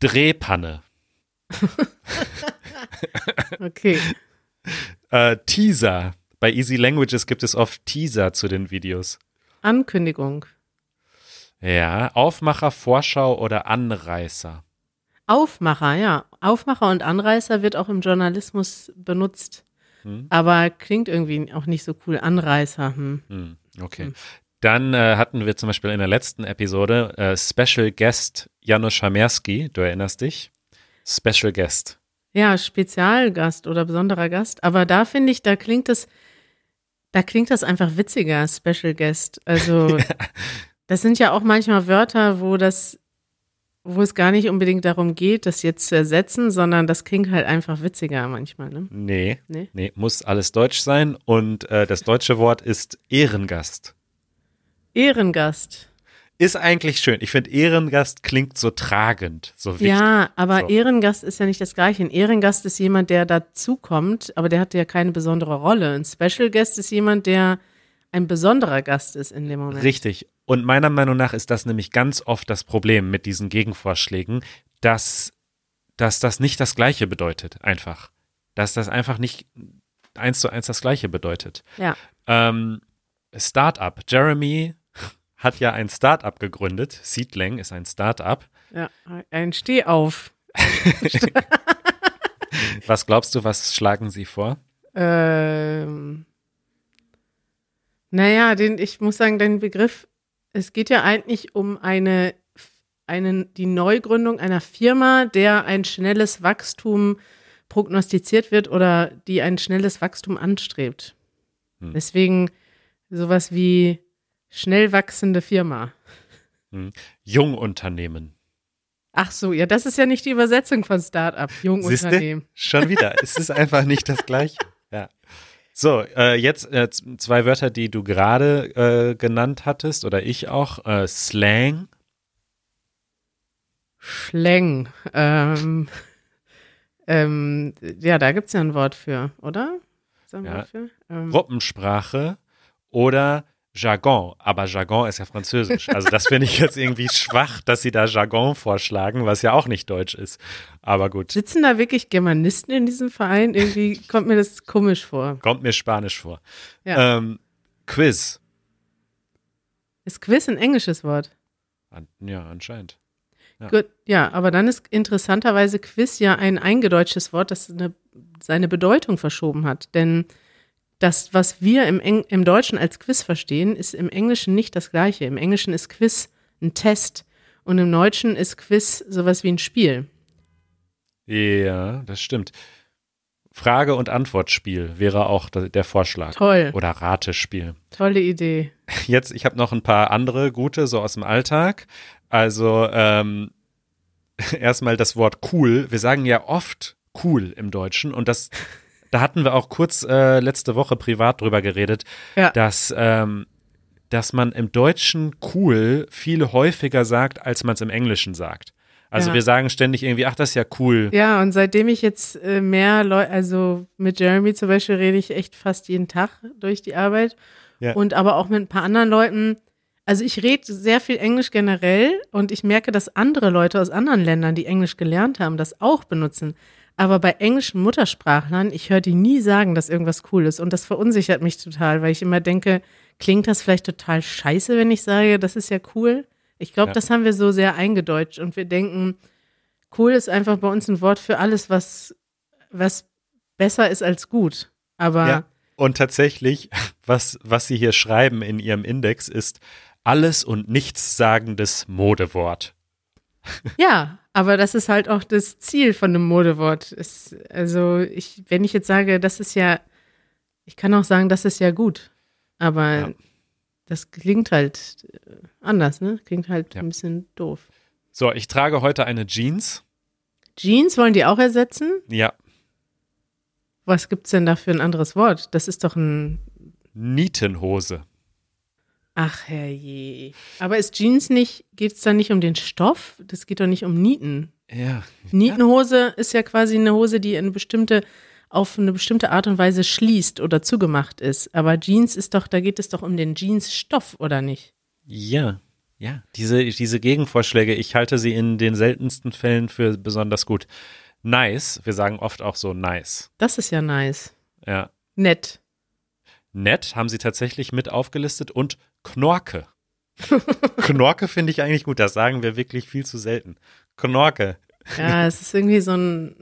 B: Drehpanne. (laughs)
A: okay.
B: Äh, Teaser. Bei Easy Languages gibt es oft Teaser zu den Videos.
A: Ankündigung.
B: Ja, Aufmacher, Vorschau oder Anreißer.
A: Aufmacher, ja. Aufmacher und Anreißer wird auch im Journalismus benutzt. Hm. Aber klingt irgendwie auch nicht so cool. Anreißer. Hm.
B: Hm, okay. Hm. Dann äh, hatten wir zum Beispiel in der letzten Episode äh, Special Guest Janusz Schamerski, du erinnerst dich? Special Guest.
A: Ja, Spezialgast oder besonderer Gast. Aber da finde ich, da klingt das, da klingt das einfach witziger, Special Guest. Also, (laughs) das sind ja auch manchmal Wörter, wo das, wo es gar nicht unbedingt darum geht, das jetzt zu ersetzen, sondern das klingt halt einfach witziger manchmal, ne?
B: Nee,
A: Nee?
B: nee, muss alles deutsch sein und äh, das deutsche Wort ist Ehrengast.
A: Ehrengast.
B: Ist eigentlich schön. Ich finde, Ehrengast klingt so tragend, so wichtig.
A: Ja, aber
B: So.
A: Ehrengast ist ja nicht das Gleiche. Ein Ehrengast ist jemand, der dazukommt, aber der hat ja keine besondere Rolle. Ein Special Guest ist jemand, der ein besonderer Gast ist in dem Moment.
B: Richtig. Und meiner Meinung nach ist das nämlich ganz oft das Problem mit diesen Gegenvorschlägen, dass, dass das nicht das Gleiche bedeutet, einfach. Dass das einfach nicht eins zu eins das Gleiche bedeutet.
A: Ja.
B: Ähm, Startup. Jeremy hat ja ein Startup gegründet. Seedling ist ein Startup.
A: Ja, ein Stehauf. (laughs)
B: Was glaubst du, was schlagen sie vor?
A: Ähm, naja, den, ich muss sagen, den Begriff, es geht ja eigentlich um eine, eine, die Neugründung einer Firma, der ein schnelles Wachstum prognostiziert wird oder die ein schnelles Wachstum anstrebt.
B: Hm.
A: Deswegen sowas wie schnell wachsende Firma.
B: Jungunternehmen.
A: Ach so, ja, das ist ja nicht die Übersetzung von Startup,
B: Siehste?
A: Jungunternehmen.
B: Schon wieder. (laughs) es ist einfach nicht das Gleiche. Ja. So, äh, jetzt äh, zwei Wörter, die du gerade äh, genannt hattest oder ich auch. Äh, Slang.
A: Schläng. Ähm, ähm, ja, da gibt es ja ein Wort für, oder? Ein
B: Ja.
A: Für? Ähm,
B: Gruppensprache oder Jargon. Aber Jargon ist ja französisch. Also das finde ich jetzt irgendwie schwach, dass sie da Jargon vorschlagen, was ja auch nicht deutsch ist. Aber gut,
A: sitzen da wirklich Germanisten in diesem Verein? Irgendwie kommt mir das komisch vor.
B: kommt mir spanisch vor.
A: Ja.
B: Ähm, Quiz.
A: Ist Quiz ein englisches Wort?
B: An, ja, anscheinend. Ja.
A: Gut, ja, aber dann ist interessanterweise Quiz ja ein eingedeutschtes Wort, das eine, seine Bedeutung verschoben hat. Denn das, was wir im, Eng im Deutschen als Quiz verstehen, ist im Englischen nicht das Gleiche. Im Englischen ist Quiz ein Test und im Deutschen ist Quiz sowas wie ein Spiel.
B: Ja, das stimmt. Frage- und Antwortspiel wäre auch der Vorschlag.
A: Toll,
B: Oder Ratespiel.
A: tolle Idee.
B: Jetzt, ich habe noch ein paar andere gute, so aus dem Alltag. Also ähm, (laughs) erstmal das Wort cool. Wir sagen ja oft cool im Deutschen und das, da hatten wir auch kurz äh, letzte Woche privat drüber geredet,
A: Ja.
B: dass, ähm, dass man im Deutschen cool viel häufiger sagt, als man es im Englischen sagt. Also
A: Ja.
B: wir sagen ständig irgendwie, ach, das ist ja cool.
A: Ja, und seitdem ich jetzt äh, mehr Leute, also mit Jeremy zum Beispiel rede ich echt fast jeden Tag durch die Arbeit.
B: Ja.
A: Und aber auch mit ein paar anderen Leuten. Also ich rede sehr viel Englisch generell und ich merke, dass andere Leute aus anderen Ländern, die Englisch gelernt haben, das auch benutzen. Aber bei englischen Muttersprachlern, ich höre die nie sagen, dass irgendwas cool ist. Und das verunsichert mich total, weil ich immer denke, klingt das vielleicht total scheiße, wenn ich sage, das ist ja cool? Ich glaube,
B: Ja.
A: das haben wir so sehr eingedeutscht und wir denken, cool ist einfach bei uns ein Wort für alles, was, was besser ist als gut. Aber
B: Ja. Und tatsächlich, was, was sie hier schreiben in ihrem Index, ist alles und nichts sagendes Modewort.
A: Ja, aber das ist halt auch das Ziel von einem Modewort. Ist, also ich, wenn ich jetzt sage, das ist ja, ich kann auch sagen, das ist ja gut, aber
B: Ja.
A: das klingt halt äh, anders, ne? Klingt halt
B: Ja.
A: ein bisschen doof.
B: So, ich trage heute eine Jeans.
A: Jeans wollen die auch ersetzen?
B: Ja,
A: Was gibt's denn da für ein anderes Wort? Das ist doch ein,
B: Nietenhose.
A: Ach herrje. Aber ist Jeans nicht, geht's da nicht um den Stoff? Das geht doch nicht um Nieten.
B: Ja.
A: Nietenhose ist ja quasi eine Hose, die eine bestimmte, auf eine bestimmte Art und Weise schließt oder zugemacht ist. Aber Jeans ist doch, da geht es doch um den Jeansstoff, oder nicht?
B: Ja. Ja, diese, diese Gegenvorschläge, ich halte sie in den seltensten Fällen für besonders gut. Nice, wir sagen oft auch so nice.
A: Das ist ja nice.
B: Ja.
A: Nett.
B: Nett haben sie tatsächlich mit aufgelistet und Knorke. Knorke finde ich eigentlich gut, das sagen wir wirklich viel zu selten. Knorke.
A: Ja, es ist irgendwie so ein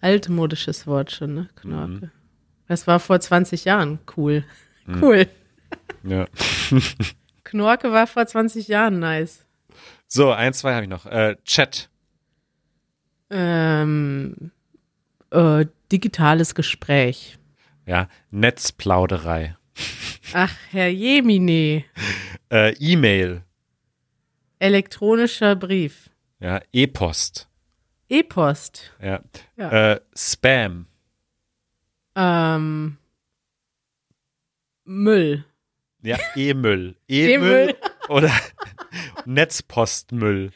A: altmodisches Wort schon, ne? Knorke. Das war vor 20 Jahren cool. Cool.
B: Ja. (laughs)
A: Knorke war vor 20 Jahren nice.
B: So, ein, zwei habe ich noch. Äh, Chat.
A: Ähm, äh, digitales Gespräch.
B: Ja, Netzplauderei.
A: Ach, Herr Jemine.
B: Äh, E-Mail.
A: Elektronischer Brief.
B: Ja, E-Post.
A: E-Post.
B: Ja.
A: Ja.
B: Äh, Spam.
A: Ähm, Müll.
B: Ja, E-Müll. (laughs)
A: E-Müll.
B: E-Müll oder (laughs) Netzpostmüll.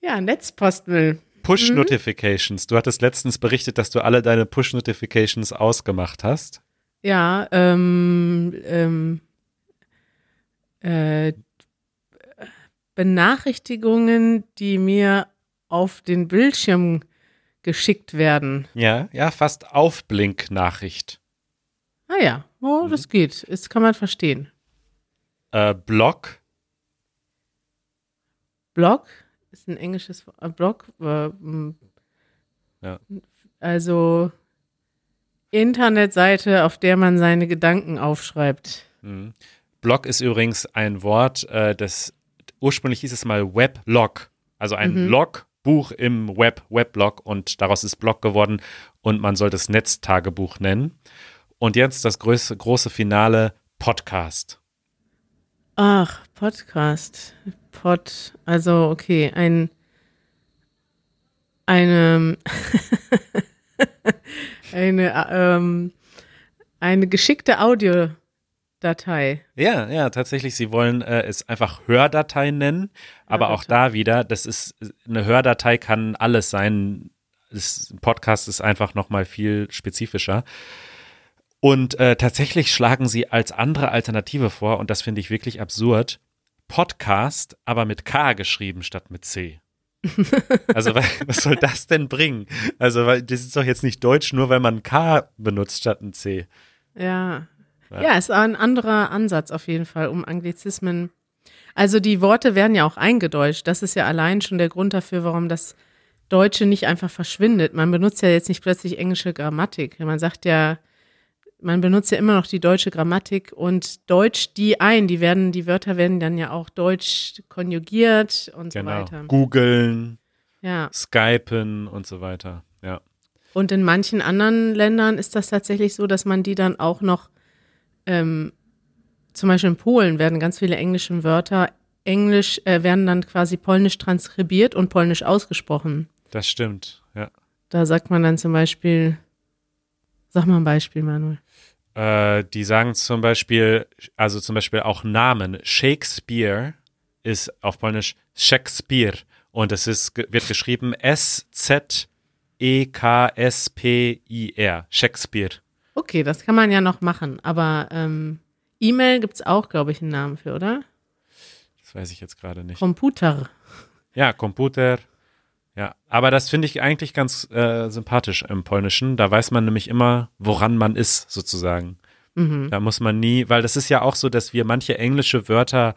A: Ja, Netzpostmüll.
B: Push-Notifications. Du hattest letztens berichtet, dass du alle deine Push-Notifications ausgemacht hast.
A: Ja, ähm, ähm, äh, Benachrichtigungen, die mir auf den Bildschirm geschickt werden.
B: Ja, ja, fast Aufblink-Nachricht.
A: Ah ja, oh,
B: Mhm.
A: das geht. Das kann man verstehen.
B: Äh, Blog.
A: Blog ist ein englisches Wort. Äh, Blog. Äh,
B: Ja.
A: Also Internetseite, auf der man seine Gedanken aufschreibt.
B: Mhm. Blog ist übrigens ein Wort, äh, das ursprünglich hieß es mal Weblog. Also ein
A: Mhm.
B: Logbuch im Web, Weblog und daraus ist Blog geworden und man sollte es Netztagebuch nennen. Und jetzt das größte, große Finale, Podcast.
A: Ach, Podcast. Pod, also okay, ein eine (laughs) eine äh, ähm, eine geschickte Audiodatei.
B: Ja, ja, tatsächlich. Sie wollen äh, es einfach Hördatei nennen, aber auch da wieder, das ist eine Hördatei kann alles sein. Das ein Podcast ist einfach noch mal viel spezifischer. Und äh, tatsächlich schlagen sie als andere Alternative vor, und das finde ich wirklich absurd, Podcast, aber mit K geschrieben statt mit C. (laughs) Also weil, was soll das denn bringen? Also weil das ist doch jetzt nicht Deutsch, nur weil man K benutzt statt ein C.
A: Ja.
B: Ja.
A: Ja, ist ein anderer Ansatz auf jeden Fall, um Anglizismen. Also die Worte werden ja auch eingedeutscht. Das ist ja allein schon der Grund dafür, warum das Deutsche nicht einfach verschwindet. Man benutzt ja jetzt nicht plötzlich englische Grammatik. Man sagt ja, man benutzt ja immer noch die deutsche Grammatik und Deutsch die ein. Die werden, die Wörter werden dann ja auch deutsch konjugiert und so
B: Genau.
A: weiter.
B: Googeln,
A: Ja.
B: Skypen und so weiter. Ja.
A: Und in manchen anderen Ländern ist das tatsächlich so, dass man die dann auch noch, ähm, zum Beispiel in Polen werden ganz viele englische Wörter, Englisch, äh, werden dann quasi polnisch transkribiert und polnisch ausgesprochen.
B: Das stimmt, ja.
A: Da sagt man dann zum Beispiel, sag mal ein Beispiel, Manuel.
B: Äh, die sagen zum Beispiel, also zum Beispiel auch Namen. Shakespeare ist auf Polnisch Shakespeare und es ist, wird geschrieben S-Z-E-K-S-P-I-R. Shakespeare.
A: Okay, das kann man ja noch machen, aber ähm, E-Mail gibt's auch, glaube ich, einen Namen für, oder?
B: Das weiß ich jetzt gerade nicht.
A: Computer.
B: Ja, Computer. Ja, aber das finde ich eigentlich ganz äh, sympathisch im Polnischen. Da weiß man nämlich immer, woran man ist, sozusagen.
A: Mhm.
B: Da muss man nie, weil das ist ja auch so, dass wir manche englische Wörter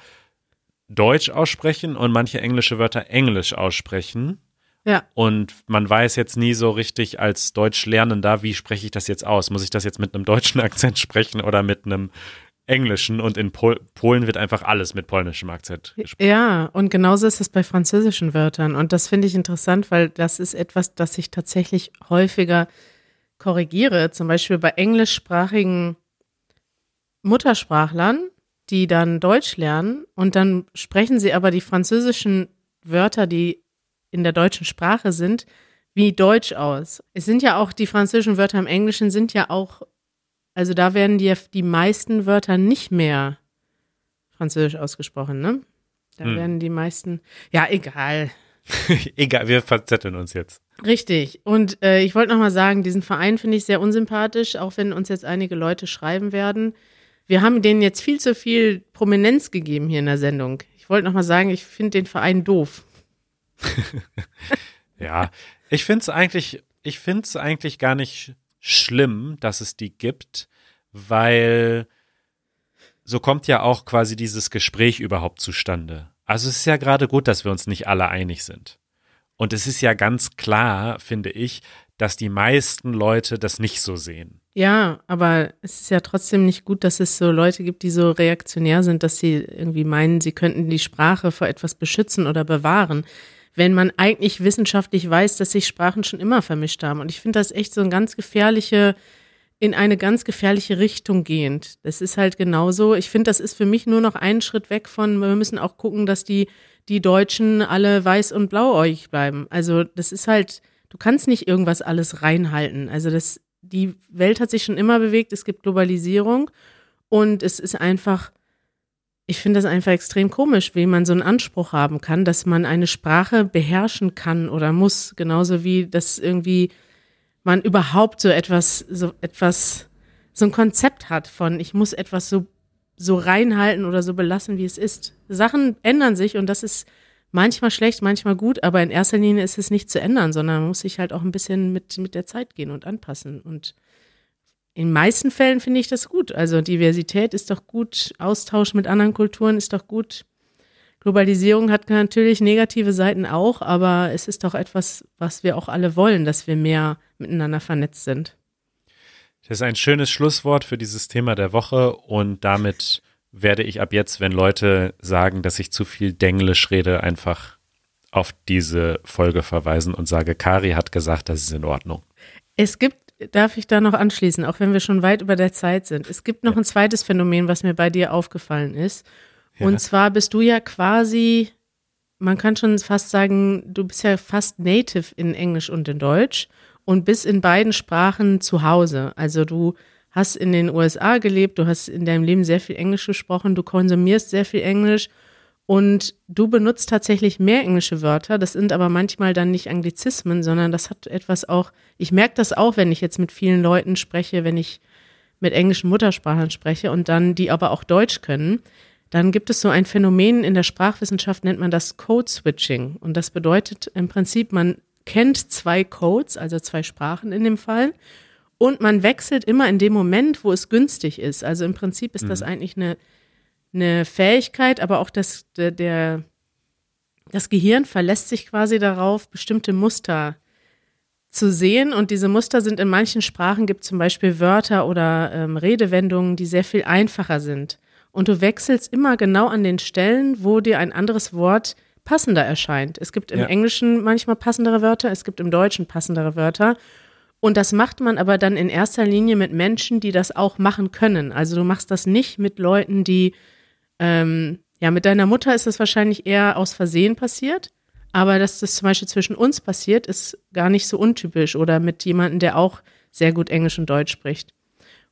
B: Deutsch aussprechen und manche englische Wörter Englisch aussprechen.
A: Ja,
B: Und man weiß jetzt nie so richtig als Deutschlernender, wie spreche ich das jetzt aus? Muss ich das jetzt mit einem deutschen (laughs) Akzent sprechen oder mit einem englischen? Und in Pol Polen wird einfach alles mit polnischem Akzent gesprochen.
A: Ja, und genauso ist es bei französischen Wörtern. Und das finde ich interessant, weil das ist etwas, das ich tatsächlich häufiger korrigiere. Zum Beispiel bei englischsprachigen Muttersprachlern, die dann Deutsch lernen und dann sprechen sie aber die französischen Wörter, die in der deutschen Sprache sind, wie Deutsch aus. Es sind ja auch die französischen Wörter im Englischen sind ja auch, also da werden die, die meisten Wörter nicht mehr französisch ausgesprochen, ne? Da
B: Hm.
A: werden die meisten, ja, egal. (laughs)
B: Egal, wir verzetteln uns jetzt.
A: Richtig. Und äh, ich wollte noch mal sagen, diesen Verein finde ich sehr unsympathisch, auch wenn uns jetzt einige Leute schreiben werden. Wir haben denen jetzt viel zu viel Prominenz gegeben hier in der Sendung. Ich wollte noch mal sagen, ich finde den Verein doof. (laughs)
B: Ja, ich finde es eigentlich, ich finde es eigentlich gar nicht schlimm, dass es die gibt, weil so kommt ja auch quasi dieses Gespräch überhaupt zustande. Also es ist ja gerade gut, dass wir uns nicht alle einig sind. Und es ist ja ganz klar, finde ich, dass die meisten Leute das nicht so sehen.
A: Ja, aber es ist ja trotzdem nicht gut, dass es so Leute gibt, die so reaktionär sind, dass sie irgendwie meinen, sie könnten die Sprache vor etwas beschützen oder bewahren. Wenn man eigentlich wissenschaftlich weiß, dass sich Sprachen schon immer vermischt haben. Und ich finde das echt so ein ganz gefährliche, in eine ganz gefährliche Richtung gehend. Das ist halt genauso. Ich finde, das ist für mich nur noch einen Schritt weg von, wir müssen auch gucken, dass die, die Deutschen alle weiß und blauäugig bleiben. Also das ist halt, du kannst nicht irgendwas alles reinhalten. Also das, die Welt hat sich schon immer bewegt, es gibt Globalisierung und es ist einfach, ich finde das einfach extrem komisch, wie man so einen Anspruch haben kann, dass man eine Sprache beherrschen kann oder muss, genauso wie das irgendwie man überhaupt so etwas, so etwas, so ein Konzept hat von, ich muss etwas so, so reinhalten oder so belassen, wie es ist. Sachen ändern sich und das ist manchmal schlecht, manchmal gut, aber in erster Linie ist es nicht zu ändern, sondern man muss sich halt auch ein bisschen mit, mit der Zeit gehen und anpassen und in meisten Fällen finde ich das gut. Also Diversität ist doch gut, Austausch mit anderen Kulturen ist doch gut. Globalisierung hat natürlich negative Seiten auch, aber es ist doch etwas, was wir auch alle wollen, dass wir mehr miteinander vernetzt sind.
B: Das ist ein schönes Schlusswort für dieses Thema der Woche und damit werde ich ab jetzt, wenn Leute sagen, dass ich zu viel Denglisch rede, einfach auf diese Folge verweisen und sage, Kari hat gesagt, das ist in Ordnung.
A: Es gibt darf ich da noch anschließen, auch wenn wir schon weit über der Zeit sind. Es gibt noch ein zweites Phänomen, was mir bei dir aufgefallen ist. Ja. Und zwar bist du ja quasi, man kann schon fast sagen, du bist ja fast native in Englisch und in Deutsch und bist in beiden Sprachen zu Hause. Also du hast in den USA gelebt, du hast in deinem Leben sehr viel Englisch gesprochen, du konsumierst sehr viel Englisch und du benutzt tatsächlich mehr englische Wörter. Das sind aber manchmal dann nicht Anglizismen, sondern das hat etwas auch, ich merke das auch, wenn ich jetzt mit vielen Leuten spreche, wenn ich mit englischen Muttersprachlern spreche und dann die aber auch Deutsch können. Dann gibt es so ein Phänomen in der Sprachwissenschaft, nennt man das Code Switching. Und das bedeutet im Prinzip, man kennt zwei Codes, also zwei Sprachen in dem Fall. Und man wechselt immer in dem Moment, wo es günstig ist. Also im Prinzip ist das mhm. eigentlich eine eine Fähigkeit, aber auch das, der, der, das Gehirn verlässt sich quasi darauf, bestimmte Muster zu sehen. Und diese Muster sind in manchen Sprachen, gibt zum Beispiel Wörter oder ähm, Redewendungen, die sehr viel einfacher sind. Und du wechselst immer genau an den Stellen, wo dir ein anderes Wort passender erscheint. Es gibt im ja. Englischen manchmal passendere Wörter, es gibt im Deutschen passendere Wörter. Und das macht man aber dann in erster Linie mit Menschen, die das auch machen können. Also du machst das nicht mit Leuten, die ähm, ja, mit deiner Mutter ist das wahrscheinlich eher aus Versehen passiert. Aber dass das zum Beispiel zwischen uns passiert, ist gar nicht so untypisch oder mit jemandem, der auch sehr gut Englisch und Deutsch spricht.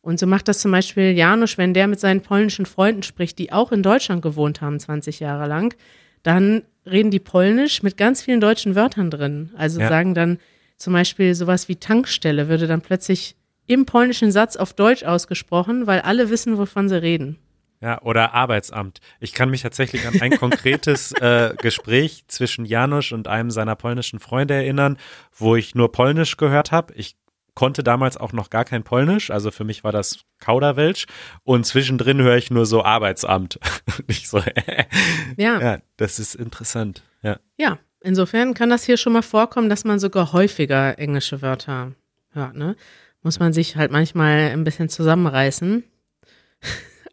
A: Und so macht das zum Beispiel Janusz, wenn der mit seinen polnischen Freunden spricht, die auch in Deutschland gewohnt haben, 20 Jahre lang, dann reden die Polnisch mit ganz vielen deutschen Wörtern drin. Also ja. sagen dann zum Beispiel sowas wie Tankstelle würde dann plötzlich im polnischen Satz auf Deutsch ausgesprochen, weil alle wissen, wovon sie reden.
B: Ja, oder Arbeitsamt. Ich kann mich tatsächlich an ein konkretes (laughs) äh, Gespräch zwischen Janusz und einem seiner polnischen Freunde erinnern, wo ich nur Polnisch gehört habe. Ich konnte damals auch noch gar kein Polnisch, also für mich war das Kauderwelsch und zwischendrin höre ich nur so Arbeitsamt. (laughs) ich so, äh, ja. ja, das ist interessant. Ja.
A: ja, insofern kann das hier schon mal vorkommen, dass man sogar häufiger englische Wörter hört. Ne? Muss man sich halt manchmal ein bisschen zusammenreißen.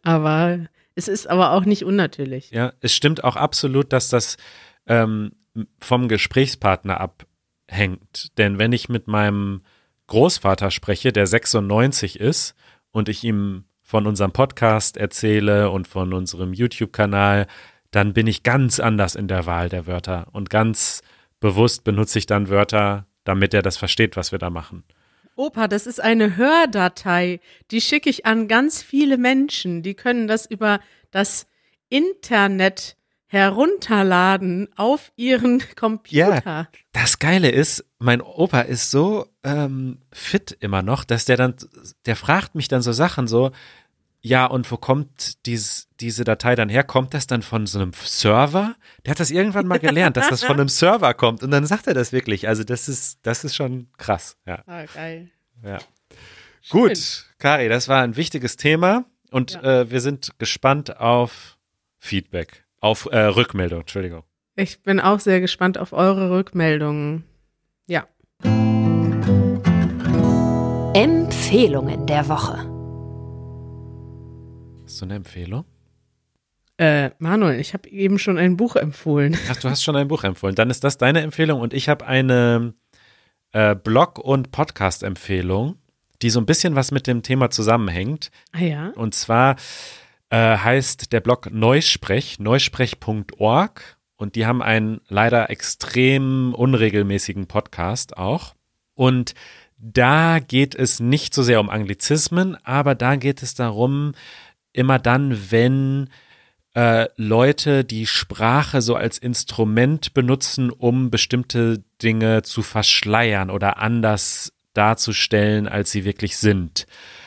A: Aber es ist aber auch nicht unnatürlich.
B: Ja, es stimmt auch absolut, dass das ähm, vom Gesprächspartner abhängt. Denn wenn ich mit meinem Großvater spreche, der 96 ist, und ich ihm von unserem Podcast erzähle und von unserem YouTube-Kanal, dann bin ich ganz anders in der Wahl der Wörter und ganz bewusst benutze ich dann Wörter, damit er das versteht, was wir da machen.
A: Opa, das ist eine Hördatei. Die schicke ich an ganz viele Menschen. Die können das über das Internet herunterladen auf ihren (laughs) Computer. Ja,
B: das Geile ist, mein Opa ist so ähm, fit immer noch, dass der dann, der fragt mich dann so Sachen so, ja, und wo kommt dies, diese Datei dann her? Kommt das dann von so einem Server? Der hat das irgendwann mal gelernt, dass das von einem (laughs) Server kommt. Und dann sagt er das wirklich. Also das ist, das ist schon krass. Ja. Ah, geil. Ja. Gut, Kari, das war ein wichtiges Thema. Und ja. äh, wir sind gespannt auf Feedback, auf äh, Rückmeldung, Entschuldigung.
A: Ich bin auch sehr gespannt auf eure Rückmeldungen. Ja.
C: Empfehlungen der Woche.
B: Hast du eine Empfehlung?
A: Äh, Manuel, ich habe eben schon ein Buch empfohlen.
B: Ach, du hast schon ein Buch empfohlen. Dann ist das deine Empfehlung und ich habe eine äh, Blog- und Podcast-Empfehlung, die so ein bisschen was mit dem Thema zusammenhängt.
A: Ah ja.
B: Und zwar äh, heißt der Blog Neusprech, neusprech.org. Und die haben einen leider extrem unregelmäßigen Podcast auch. Und da geht es nicht so sehr um Anglizismen, aber da geht es darum, immer dann, wenn äh, Leute die Sprache so als Instrument benutzen, um bestimmte Dinge zu verschleiern oder anders darzustellen, als sie wirklich sind.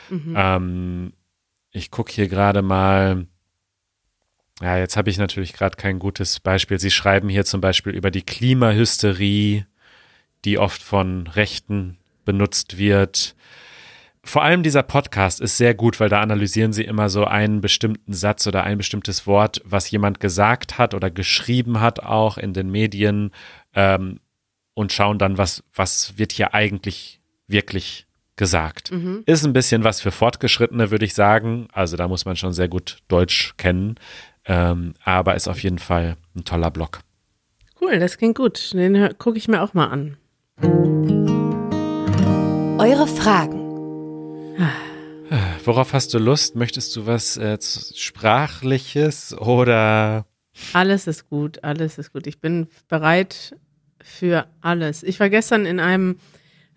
A: Mhm.
B: Ähm, ich gucke hier gerade mal. Ja, jetzt habe ich natürlich gerade kein gutes Beispiel. Sie schreiben hier zum Beispiel über die Klimahysterie, die oft von Rechten benutzt wird. Vor allem dieser Podcast ist sehr gut, weil da analysieren sie immer so einen bestimmten Satz oder ein bestimmtes Wort, was jemand gesagt hat oder geschrieben hat, auch in den Medien ähm, und schauen dann, was, was wird hier eigentlich wirklich gesagt.
A: Mhm.
B: Ist ein bisschen was für Fortgeschrittene, würde ich sagen. Also da muss man schon sehr gut Deutsch kennen. Ähm, aber ist auf jeden Fall ein toller Blog.
A: Cool, das klingt gut. Den gucke ich mir auch mal an.
C: Eure Fragen.
B: Worauf hast du Lust? Möchtest du was äh, Sprachliches oder
A: Alles ist gut, alles ist gut. Ich bin bereit für alles. Ich war gestern in einem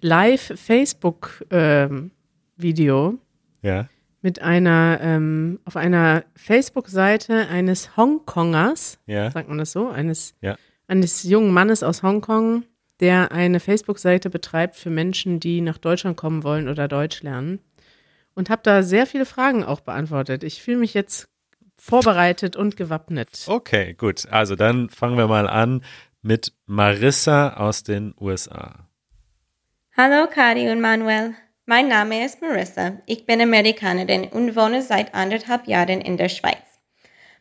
A: Live-Facebook-Video
B: ja?
A: mit einer, ähm, auf einer Facebook-Seite eines Hongkongers,
B: Ja.
A: sagt man das so, eines,
B: Ja.
A: eines jungen Mannes aus Hongkong, der eine Facebook-Seite betreibt für Menschen, die nach Deutschland kommen wollen oder Deutsch lernen. Und habe da sehr viele Fragen auch beantwortet. Ich fühle mich jetzt vorbereitet und gewappnet.
B: Okay, gut. Also dann fangen wir mal an mit Marissa aus den USA.
D: Hallo Kari und Manuel. Mein Name ist Marissa. Ich bin Amerikanerin und wohne seit anderthalb Jahren in der Schweiz.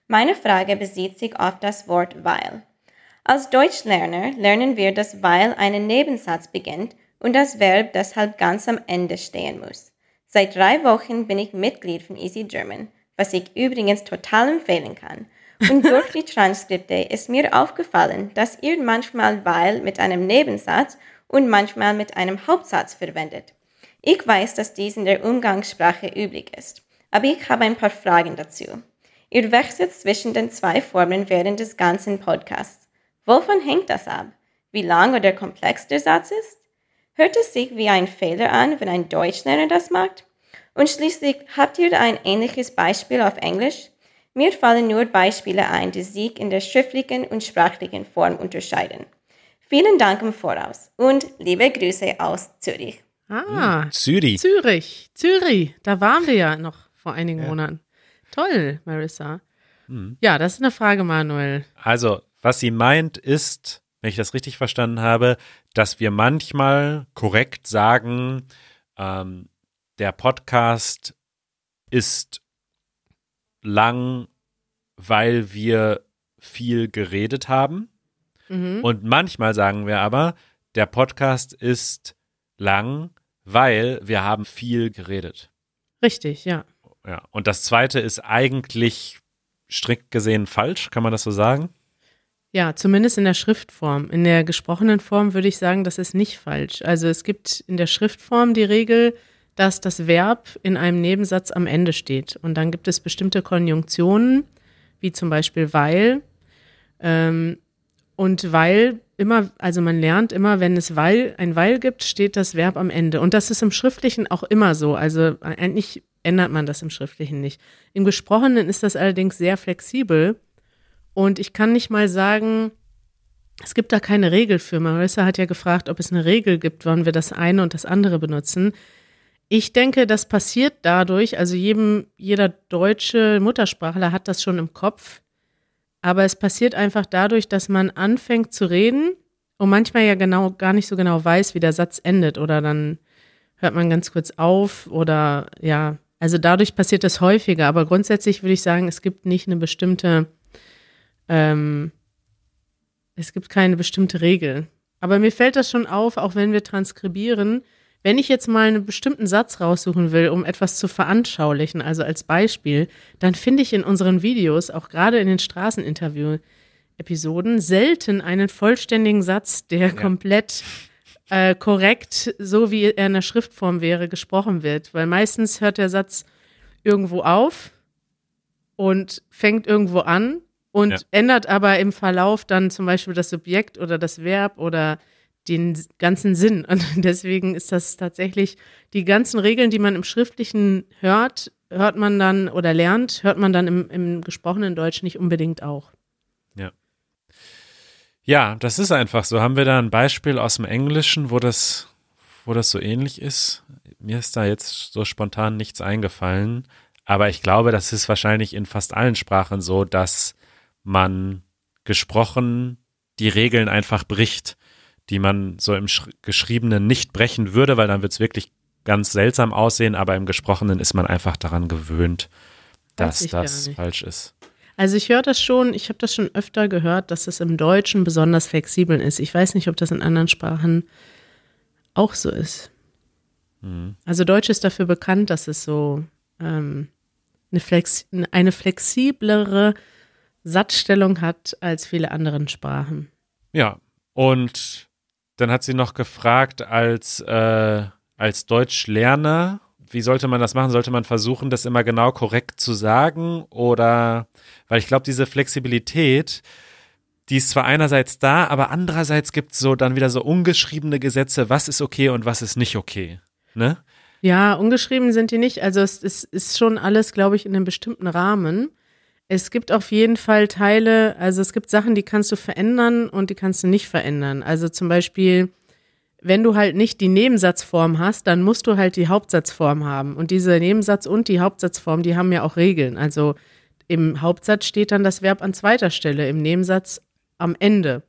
D: Meine Frage bezieht sich auf das Wort weil. Als Deutschlerner lernen wir, dass weil einen Nebensatz beginnt und das Verb deshalb ganz am Ende stehen muss. Seit drei Wochen bin ich Mitglied von Easy German, was ich übrigens total empfehlen kann. Und (laughs) durch die Transkripte ist mir aufgefallen, dass ihr manchmal weil mit einem Nebensatz und manchmal mit einem Hauptsatz verwendet. Ich weiß, dass dies in der Umgangssprache üblich ist, aber ich habe ein paar Fragen dazu. Ihr wechselt zwischen den zwei Formen während des ganzen Podcasts. Wovon hängt das ab? Wie lang oder komplex der Satz ist? Hört es sich wie ein Fehler an, wenn ein Deutschlerner das macht? Und schließlich habt ihr ein ähnliches Beispiel auf Englisch? Mir fallen nur Beispiele ein, die sich in der schriftlichen und sprachlichen Form unterscheiden. Vielen Dank im Voraus und liebe Grüße aus Zürich.
A: Ah,
B: Zürich.
A: Zürich, Zürich, da waren wir ja noch vor einigen Monaten. Toll, Marissa. Ja, das ist eine Frage, Manuel.
B: Also, was sie meint, ist, wenn ich das richtig verstanden habe, dass wir manchmal korrekt sagen, ähm, der Podcast ist lang, weil wir viel geredet haben.
A: Mhm.
B: Und manchmal sagen wir aber, der Podcast ist lang, weil wir haben viel geredet.
A: Richtig, ja.
B: Ja. Und das zweite ist eigentlich strikt gesehen falsch, kann man das so sagen?
A: Ja, zumindest in der Schriftform. In der gesprochenen Form würde ich sagen, das ist nicht falsch. Also es gibt in der Schriftform die Regel, dass das Verb in einem Nebensatz am Ende steht. Und dann gibt es bestimmte Konjunktionen, wie zum Beispiel weil. Ähm, und weil immer, also man lernt immer, wenn es weil, ein weil gibt, steht das Verb am Ende. Und das ist im Schriftlichen auch immer so. Also eigentlich ändert man das im Schriftlichen nicht. Im Gesprochenen ist das allerdings sehr flexibel. Und ich kann nicht mal sagen, es gibt da keine Regel für. Marissa hat ja gefragt, ob es eine Regel gibt, wann wir das eine und das andere benutzen. Ich denke, das passiert dadurch, also jedem, jeder deutsche Muttersprachler hat das schon im Kopf, aber es passiert einfach dadurch, dass man anfängt zu reden und manchmal ja genau gar nicht so genau weiß, wie der Satz endet. Oder dann hört man ganz kurz auf oder ja, also dadurch passiert das häufiger, aber grundsätzlich würde ich sagen, es gibt nicht eine bestimmte ähm, es gibt keine bestimmte Regel. Aber mir fällt das schon auf, auch wenn wir transkribieren, Wenn ich jetzt mal einen bestimmten Satz raussuchen will, um etwas zu veranschaulichen, also als Beispiel, dann finde ich in unseren Videos, auch gerade in den Straßeninterview-Episoden, selten einen vollständigen Satz, der ja. komplett äh, korrekt, so wie er in der Schriftform wäre, gesprochen wird. Weil meistens hört der Satz irgendwo auf und fängt irgendwo an und ja. ändert aber im Verlauf dann zum Beispiel das Subjekt oder das Verb oder den ganzen Sinn. (laughs) Und deswegen ist das tatsächlich die ganzen Regeln, die man im Schriftlichen hört, hört man dann oder lernt, hört man dann im, im gesprochenen Deutsch nicht unbedingt auch.
B: Ja. Ja, das ist einfach so. Haben wir da ein Beispiel aus dem Englischen, wo das, wo das so ähnlich ist? Mir ist da jetzt so spontan nichts eingefallen. Aber ich glaube, das ist wahrscheinlich in fast allen Sprachen so, dass man gesprochen die Regeln einfach bricht die man so im Geschriebenen nicht brechen würde, weil dann wird es wirklich ganz seltsam aussehen, aber im Gesprochenen ist man einfach daran gewöhnt, dass das falsch ist.
A: Also ich höre das schon, ich habe das schon öfter gehört, dass es im Deutschen besonders flexibel ist. Ich weiß nicht, ob das in anderen Sprachen auch so ist. Mhm. Also Deutsch ist dafür bekannt, dass es so ähm, eine, Flex eine flexiblere Satzstellung hat als viele anderen Sprachen.
B: Ja, und dann hat sie noch gefragt, als, äh, als Deutschlerner, wie sollte man das machen? Sollte man versuchen, das immer genau korrekt zu sagen? Oder, weil ich glaube, diese Flexibilität, die ist zwar einerseits da, aber andererseits gibt es so dann wieder so ungeschriebene Gesetze, was ist okay und was ist nicht okay. Ne?
A: Ja, ungeschrieben sind die nicht. Also es, es ist schon alles, glaube ich, in einem bestimmten Rahmen. Es gibt auf jeden Fall Teile, also es gibt Sachen, die kannst du verändern und die kannst du nicht verändern. Also zum Beispiel, wenn du halt nicht die Nebensatzform hast, dann musst du halt die Hauptsatzform haben. Und diese Nebensatz und die Hauptsatzform, die haben ja auch Regeln. Also im Hauptsatz steht dann das Verb an zweiter Stelle, im Nebensatz am Ende.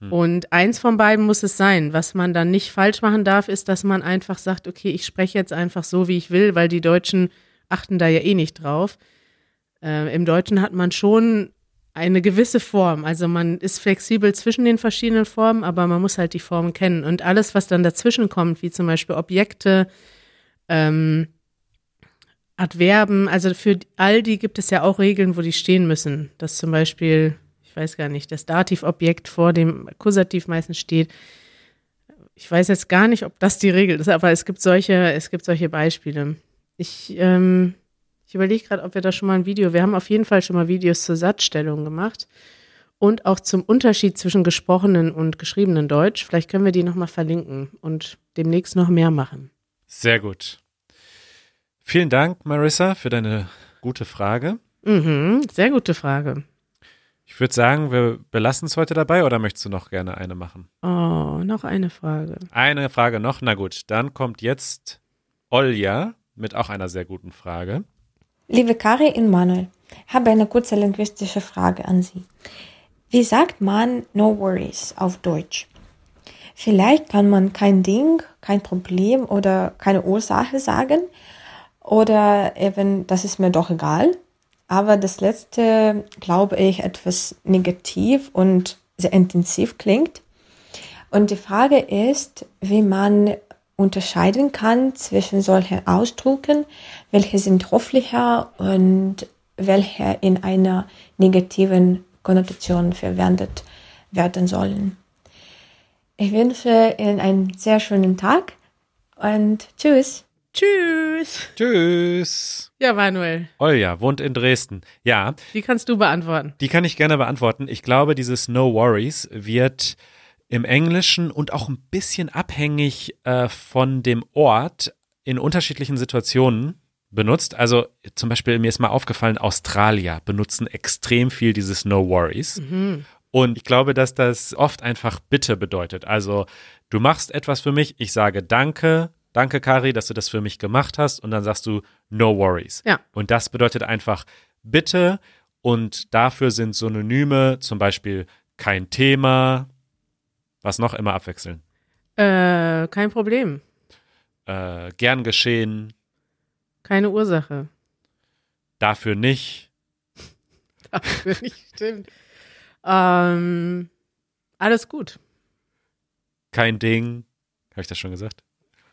A: Hm. Und eins von beiden muss es sein. Was man dann nicht falsch machen darf, ist, dass man einfach sagt, okay, ich spreche jetzt einfach so, wie ich will, weil die Deutschen achten da ja eh nicht drauf. Äh, Im Deutschen hat man schon eine gewisse Form. Also man ist flexibel zwischen den verschiedenen Formen, aber man muss halt die Formen kennen. Und alles, was dann dazwischen kommt, wie zum Beispiel Objekte, ähm, Adverben, also für all die gibt es ja auch Regeln, wo die stehen müssen. Dass zum Beispiel, ich weiß gar nicht, das Dativobjekt vor dem Akkusativ meistens steht. Ich weiß jetzt gar nicht, ob das die Regel ist, aber es gibt solche, es gibt solche Beispiele. Ich ähm, ich überlege gerade, ob wir da schon mal ein Video, wir haben auf jeden Fall schon mal Videos zur Satzstellung gemacht und auch zum Unterschied zwischen gesprochenen und geschriebenen Deutsch. Vielleicht können wir die nochmal verlinken und demnächst noch mehr machen.
B: Sehr gut. Vielen Dank, Marissa, für deine gute Frage.
A: Mhm, sehr gute Frage.
B: Ich würde sagen, wir belassen es heute dabei oder möchtest du noch gerne eine machen?
A: Oh, noch eine Frage.
B: Eine Frage noch. Na gut, dann kommt jetzt Olja mit auch einer sehr guten Frage.
E: Liebe Kari und Manuel, habe eine kurze linguistische Frage an Sie. Wie sagt man No Worries auf Deutsch? Vielleicht kann man kein Ding, kein Problem oder keine Ursache sagen oder eben, das ist mir doch egal. Aber das letzte, glaube ich, etwas negativ und sehr intensiv klingt. Und die Frage ist, wie man unterscheiden kann zwischen solchen Ausdrücken, welche sind hofflicher und welche in einer negativen Konnotation verwendet werden sollen. Ich wünsche Ihnen einen sehr schönen Tag und tschüss.
A: Tschüss.
B: Tschüss.
A: Ja, Manuel.
B: Olja wohnt in Dresden. Ja.
A: Die kannst du beantworten.
B: Die kann ich gerne beantworten. Ich glaube, dieses No Worries wird im Englischen und auch ein bisschen abhängig äh, von dem Ort in unterschiedlichen Situationen benutzt. Also zum Beispiel, mir ist mal aufgefallen, Australier benutzen extrem viel dieses No Worries. Mhm. Und ich glaube, dass das oft einfach Bitte bedeutet. Also du machst etwas für mich, ich sage Danke, danke Kari, dass du das für mich gemacht hast und dann sagst du No Worries.
A: Ja.
B: Und das bedeutet einfach Bitte und dafür sind Synonyme zum Beispiel kein Thema, was noch immer abwechseln?
A: Äh, kein Problem.
B: Äh, gern geschehen.
A: Keine Ursache.
B: Dafür nicht. (laughs)
A: Dafür nicht, stimmt. Ähm, alles gut.
B: Kein Ding. Habe ich das schon gesagt?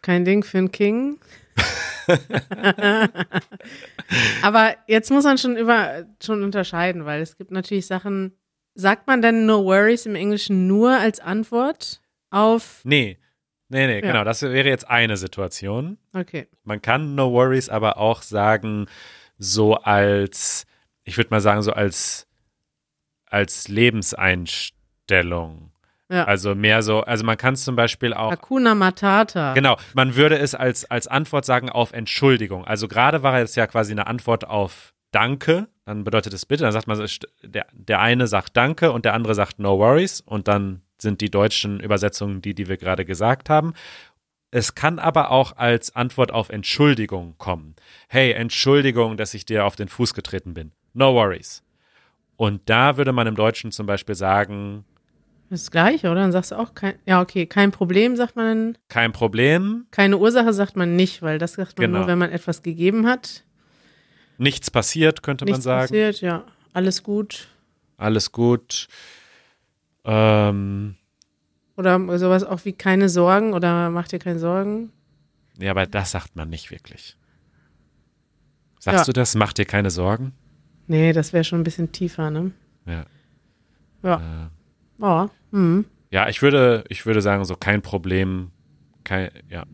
A: Kein Ding für einen King. (laughs) (laughs) Aber jetzt muss man schon über schon unterscheiden, weil es gibt natürlich Sachen. Sagt man denn No Worries im Englischen nur als Antwort auf?
B: Nee. Nee, nee,
A: Ja.
B: genau. Das wäre jetzt eine Situation.
A: Okay.
B: Man kann No Worries aber auch sagen, so als, ich würde mal sagen, so als, als Lebenseinstellung.
A: Ja.
B: Also mehr so, also man kann es zum Beispiel auch.
A: Hakuna Matata.
B: Genau, man würde es als, als Antwort sagen auf Entschuldigung. Also gerade war es ja quasi eine Antwort auf Danke, dann bedeutet es bitte, dann sagt man, der, der eine sagt Danke und der andere sagt No Worries und dann sind die deutschen Übersetzungen die, die wir gerade gesagt haben. Es kann aber auch als Antwort auf Entschuldigung kommen. Hey, Entschuldigung, dass ich dir auf den Fuß getreten bin. No Worries. Und da würde man im Deutschen zum Beispiel sagen,
A: das Gleiche, oder? Dann sagst du auch kein, ja, okay, kein Problem, sagt man.
B: kein Problem,
A: Keine Ursache sagt man nicht, weil das sagt man
B: Genau.
A: nur, wenn man etwas gegeben hat.
B: Nichts passiert, könnte man
A: Nichts
B: sagen.
A: passiert, ja. Alles gut.
B: alles gut. Ähm,
A: Oder sowas auch wie keine Sorgen oder mach dir keine Sorgen.
B: ja, aber das sagt man nicht wirklich. Sagst
A: Ja.
B: du das? Mach dir keine Sorgen?
A: Nee, das wäre schon ein bisschen tiefer, ne?
B: Ja.
A: Ja. Oh, hm.
B: Ja, ich würde, ich würde sagen, so kein Problem, kein, ja,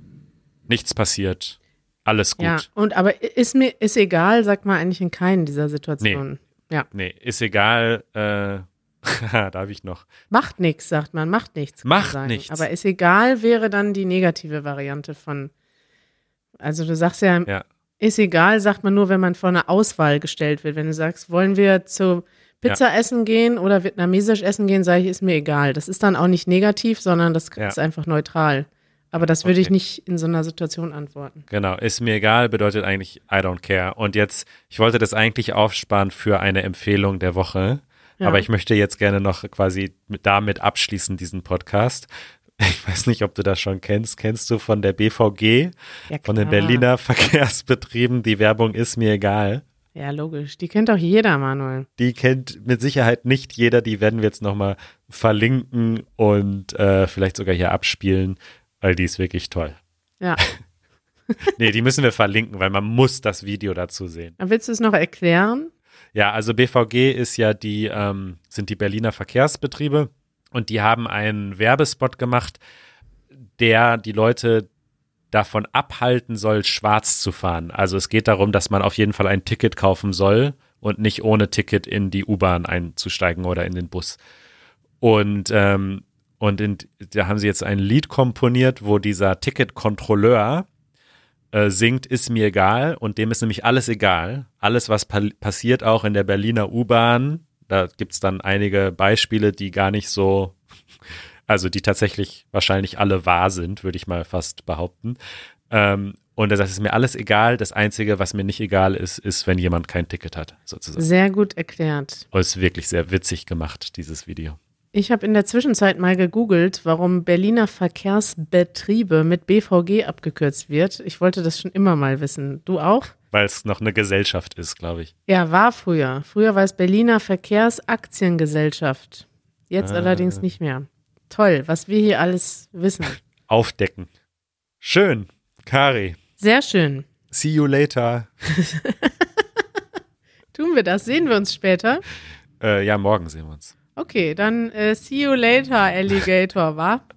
B: nichts passiert, alles gut.
A: Ja, und aber ist mir, ist egal, sagt man eigentlich in keinen dieser Situationen. Ja.
B: Nee, ist egal, äh, (laughs) da habe ich noch.
A: Macht nichts, sagt man, macht nichts.
B: Macht nichts.
A: Aber ist egal wäre dann die negative Variante von, also du sagst ja,
B: Ja.
A: ist egal, sagt man nur, wenn man vor eine Auswahl gestellt wird. Wenn du sagst, wollen wir zu Pizza essen gehen oder vietnamesisch essen gehen, sage ich, ist mir egal. Das ist dann auch nicht negativ, sondern das
B: Ja.
A: ist einfach neutral. Aber das würde ich
B: Okay.
A: nicht in so einer Situation antworten.
B: Genau, ist mir egal, bedeutet eigentlich I don't care. Und jetzt, ich wollte das eigentlich aufsparen für eine Empfehlung der Woche,
A: Ja.
B: aber ich möchte jetzt gerne noch quasi mit, damit abschließen, diesen Podcast. (laughs) Ich weiß nicht, ob du das schon kennst. Kennst du von der BVG,
A: Ja,
B: von den. Berliner (laughs) Verkehrsbetrieben, die Werbung ist mir egal.
A: Ja, logisch. Die kennt doch jeder, Manuel.
B: Die kennt mit Sicherheit nicht jeder, die werden wir jetzt nochmal verlinken und äh, vielleicht sogar hier abspielen, weil die ist wirklich toll.
A: Ja. (laughs)
B: Nee, die müssen wir verlinken, weil man muss das Video dazu sehen.
A: Willst du es noch erklären?
B: Ja, also BVG ist ja die, ähm, sind die Berliner Verkehrsbetriebe und die haben einen Werbespot gemacht, der die Leute davon abhalten soll, schwarz zu fahren. Also es geht darum, dass man auf jeden Fall ein Ticket kaufen soll und nicht ohne Ticket in die U-Bahn einzusteigen oder in den Bus. Und, ähm, und in, da haben sie jetzt ein Lied komponiert, wo dieser Ticketkontrolleur äh, singt, ist mir egal. Und dem ist nämlich alles egal. Alles, was pa passiert, auch in der Berliner U-Bahn. Da gibt es dann einige Beispiele, die gar nicht so, (laughs) also die tatsächlich wahrscheinlich alle wahr sind, würde ich mal fast behaupten. Ähm, und er sagt, es ist mir alles egal. Das Einzige, was mir nicht egal ist, ist, wenn jemand kein Ticket hat, sozusagen.
A: Sehr gut erklärt.
B: Und ist wirklich sehr witzig gemacht, dieses Video.
A: Ich habe in der Zwischenzeit mal gegoogelt, warum Berliner Verkehrsbetriebe mit BVG abgekürzt wird. Ich wollte das schon immer mal wissen. Du auch?
B: Weil es noch eine Gesellschaft ist, glaube ich.
A: Ja, war früher. Früher war es Berliner Verkehrsaktiengesellschaft. Jetzt
B: Ah.
A: allerdings nicht mehr. Toll, was wir hier alles wissen. (laughs)
B: Aufdecken. Schön. Kari,
A: Sehr schön.
B: see you later. (laughs)
A: Tun wir das? Sehen wir uns später?
B: Äh, ja, morgen sehen wir uns.
A: Okay, dann äh, see you later, Alligator, wa? (laughs)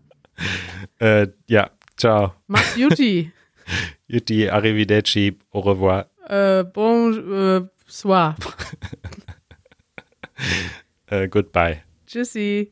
B: Äh, ja, ciao.
A: Mach's Juti. (laughs)
B: Jutti, arrivederci, au revoir.
A: äh, bonsoir. (laughs)
B: Äh, goodbye.
A: Tschüssi.